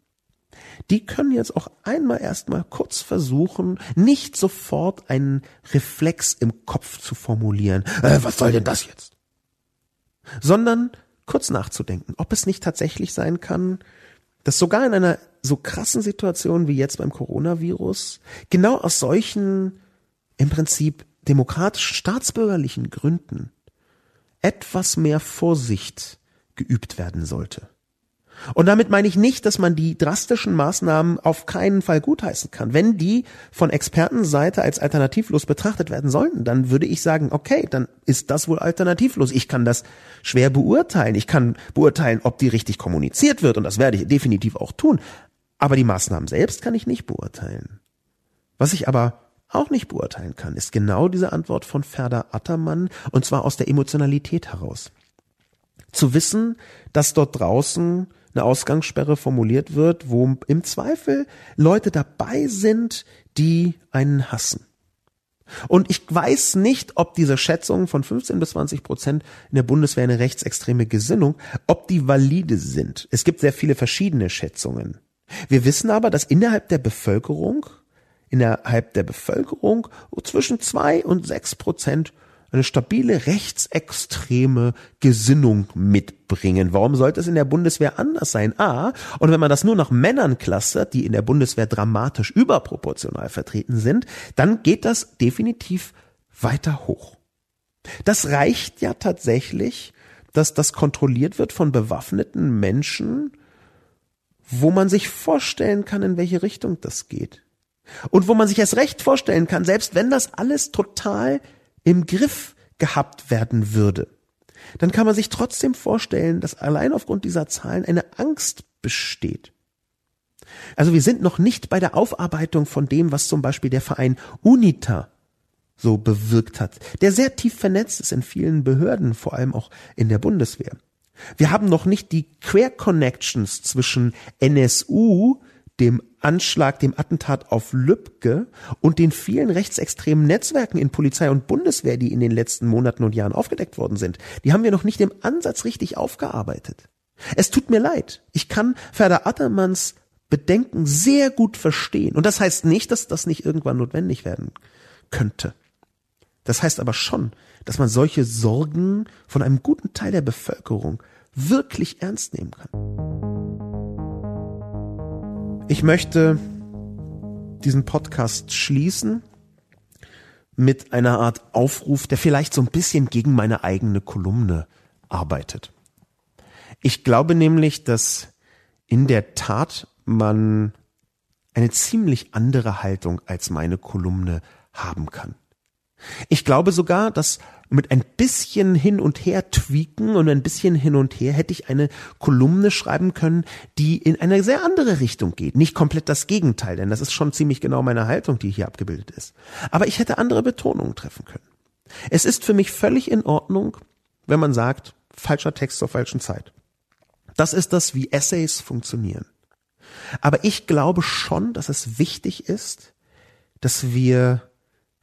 Die können jetzt auch einmal erstmal kurz versuchen, nicht sofort einen Reflex im Kopf zu formulieren, äh, was soll denn das jetzt? Sondern kurz nachzudenken, ob es nicht tatsächlich sein kann, dass sogar in einer so krassen Situation wie jetzt beim Coronavirus genau aus solchen im Prinzip demokratischen, staatsbürgerlichen Gründen etwas mehr Vorsicht geübt werden sollte. Und damit meine ich nicht, dass man die drastischen Maßnahmen auf keinen Fall gutheißen kann. Wenn die von Expertenseite als alternativlos betrachtet werden sollten, dann würde ich sagen, okay, dann ist das wohl alternativlos. Ich kann das schwer beurteilen. Ich kann beurteilen, ob die richtig kommuniziert wird und das werde ich definitiv auch tun. Aber die Maßnahmen selbst kann ich nicht beurteilen. Was ich aber auch nicht beurteilen kann, ist genau diese Antwort von Ferda Attermann und zwar aus der Emotionalität heraus. Zu wissen, dass dort draußen eine Ausgangssperre formuliert wird, wo im Zweifel Leute dabei sind, die einen hassen. Und ich weiß nicht, ob diese Schätzungen von 15 bis 20 Prozent in der Bundeswehr eine rechtsextreme Gesinnung, ob die valide sind. Es gibt sehr viele verschiedene Schätzungen. Wir wissen aber, dass innerhalb der Bevölkerung, innerhalb der Bevölkerung zwischen zwei und sechs Prozent eine stabile rechtsextreme Gesinnung mitbringen. Warum sollte es in der Bundeswehr anders sein? A. Und wenn man das nur nach Männern clustert, die in der Bundeswehr dramatisch überproportional vertreten sind, dann geht das definitiv weiter hoch. Das reicht ja tatsächlich, dass das kontrolliert wird von bewaffneten Menschen, wo man sich vorstellen kann, in welche Richtung das geht. Und wo man sich erst recht vorstellen kann, selbst wenn das alles total im Griff gehabt werden würde, dann kann man sich trotzdem vorstellen, dass allein aufgrund dieser Zahlen eine Angst besteht. Also wir sind noch nicht bei der Aufarbeitung von dem, was zum Beispiel der Verein UNITA so bewirkt hat, der sehr tief vernetzt ist in vielen Behörden, vor allem auch in der Bundeswehr. Wir haben noch nicht die Quer Connections zwischen NSU, dem Anschlag, dem Attentat auf Lübcke und den vielen rechtsextremen Netzwerken in Polizei und Bundeswehr, die in den letzten Monaten und Jahren aufgedeckt worden sind, die haben wir noch nicht im Ansatz richtig aufgearbeitet. Es tut mir leid. Ich kann Ferda Attermanns Bedenken sehr gut verstehen. Und das heißt nicht, dass das nicht irgendwann notwendig werden könnte. Das heißt aber schon, dass man solche Sorgen von einem guten Teil der Bevölkerung wirklich ernst nehmen kann. Ich möchte diesen Podcast schließen mit einer Art Aufruf, der vielleicht so ein bisschen gegen meine eigene Kolumne arbeitet. Ich glaube nämlich, dass in der Tat man eine ziemlich andere Haltung als meine Kolumne haben kann. Ich glaube sogar, dass mit ein bisschen hin und her tweaken und ein bisschen hin und her hätte ich eine Kolumne schreiben können, die in eine sehr andere Richtung geht. Nicht komplett das Gegenteil, denn das ist schon ziemlich genau meine Haltung, die hier abgebildet ist. Aber ich hätte andere Betonungen treffen können. Es ist für mich völlig in Ordnung, wenn man sagt, falscher Text zur falschen Zeit. Das ist das, wie Essays funktionieren. Aber ich glaube schon, dass es wichtig ist, dass wir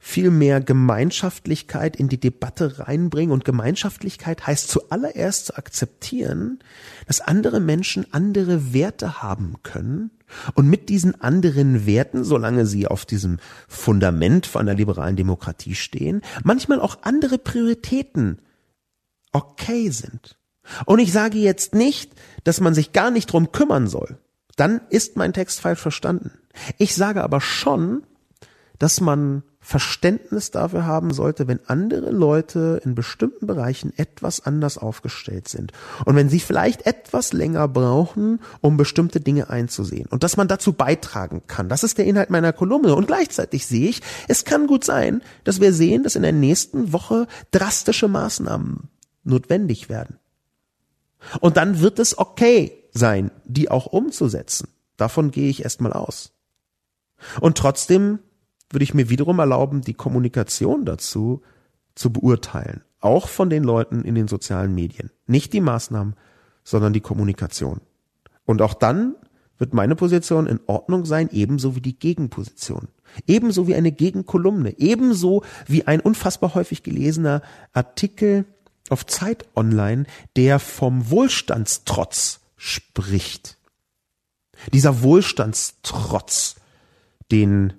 viel mehr Gemeinschaftlichkeit in die Debatte reinbringen. Und Gemeinschaftlichkeit heißt zuallererst zu akzeptieren, dass andere Menschen andere Werte haben können und mit diesen anderen Werten, solange sie auf diesem Fundament von einer liberalen Demokratie stehen, manchmal auch andere Prioritäten okay sind. Und ich sage jetzt nicht, dass man sich gar nicht drum kümmern soll. Dann ist mein Text falsch verstanden. Ich sage aber schon, dass man Verständnis dafür haben sollte, wenn andere Leute in bestimmten Bereichen etwas anders aufgestellt sind und wenn sie vielleicht etwas länger brauchen, um bestimmte Dinge einzusehen und dass man dazu beitragen kann. Das ist der Inhalt meiner Kolumne und gleichzeitig sehe ich, es kann gut sein, dass wir sehen, dass in der nächsten Woche drastische Maßnahmen notwendig werden. Und dann wird es okay sein, die auch umzusetzen. Davon gehe ich erstmal aus. Und trotzdem würde ich mir wiederum erlauben, die Kommunikation dazu zu beurteilen. Auch von den Leuten in den sozialen Medien. Nicht die Maßnahmen, sondern die Kommunikation. Und auch dann wird meine Position in Ordnung sein, ebenso wie die Gegenposition. Ebenso wie eine Gegenkolumne. Ebenso wie ein unfassbar häufig gelesener Artikel auf Zeit Online, der vom Wohlstandstrotz spricht. Dieser Wohlstandstrotz, den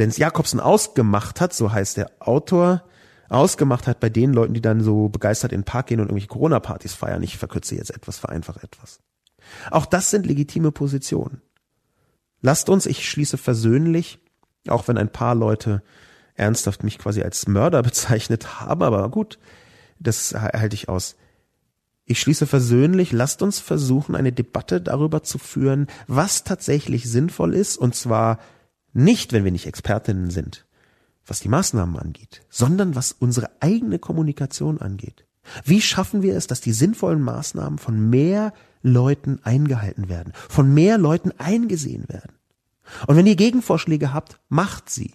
Lenz Jakobsen ausgemacht hat, so heißt der Autor, ausgemacht hat bei den Leuten, die dann so begeistert in den Park gehen und irgendwelche Corona-Partys feiern. Ich verkürze jetzt etwas, vereinfache etwas. Auch das sind legitime Positionen. Lasst uns, ich schließe versöhnlich, auch wenn ein paar Leute ernsthaft mich quasi als Mörder <laughs> bezeichnet haben, aber gut, das halte ich aus. Ich schließe versöhnlich, lasst uns versuchen, eine Debatte darüber zu führen, was tatsächlich sinnvoll ist, und zwar nicht, wenn wir nicht Expertinnen sind, was die Maßnahmen angeht, sondern was unsere eigene Kommunikation angeht. Wie schaffen wir es, dass die sinnvollen Maßnahmen von mehr Leuten eingehalten werden, von mehr Leuten eingesehen werden? Und wenn ihr Gegenvorschläge habt, macht sie.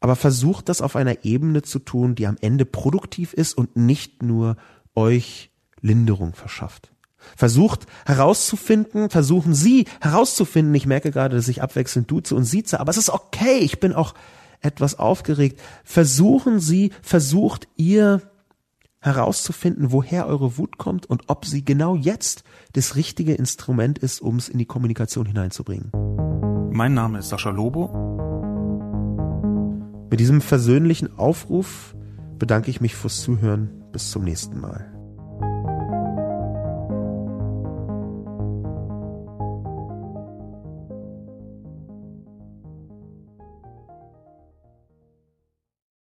Aber versucht das auf einer Ebene zu tun, die am Ende produktiv ist und nicht nur euch Linderung verschafft. Versucht herauszufinden, versuchen Sie herauszufinden, ich merke gerade, dass ich abwechselnd duze und sieze, aber es ist okay, ich bin auch etwas aufgeregt. Versuchen Sie, versucht ihr herauszufinden, woher eure Wut kommt und ob sie genau jetzt das richtige Instrument ist, um es in die Kommunikation hineinzubringen. Mein Name ist Sascha Lobo. Mit diesem versöhnlichen Aufruf bedanke ich mich fürs Zuhören. Bis zum nächsten Mal.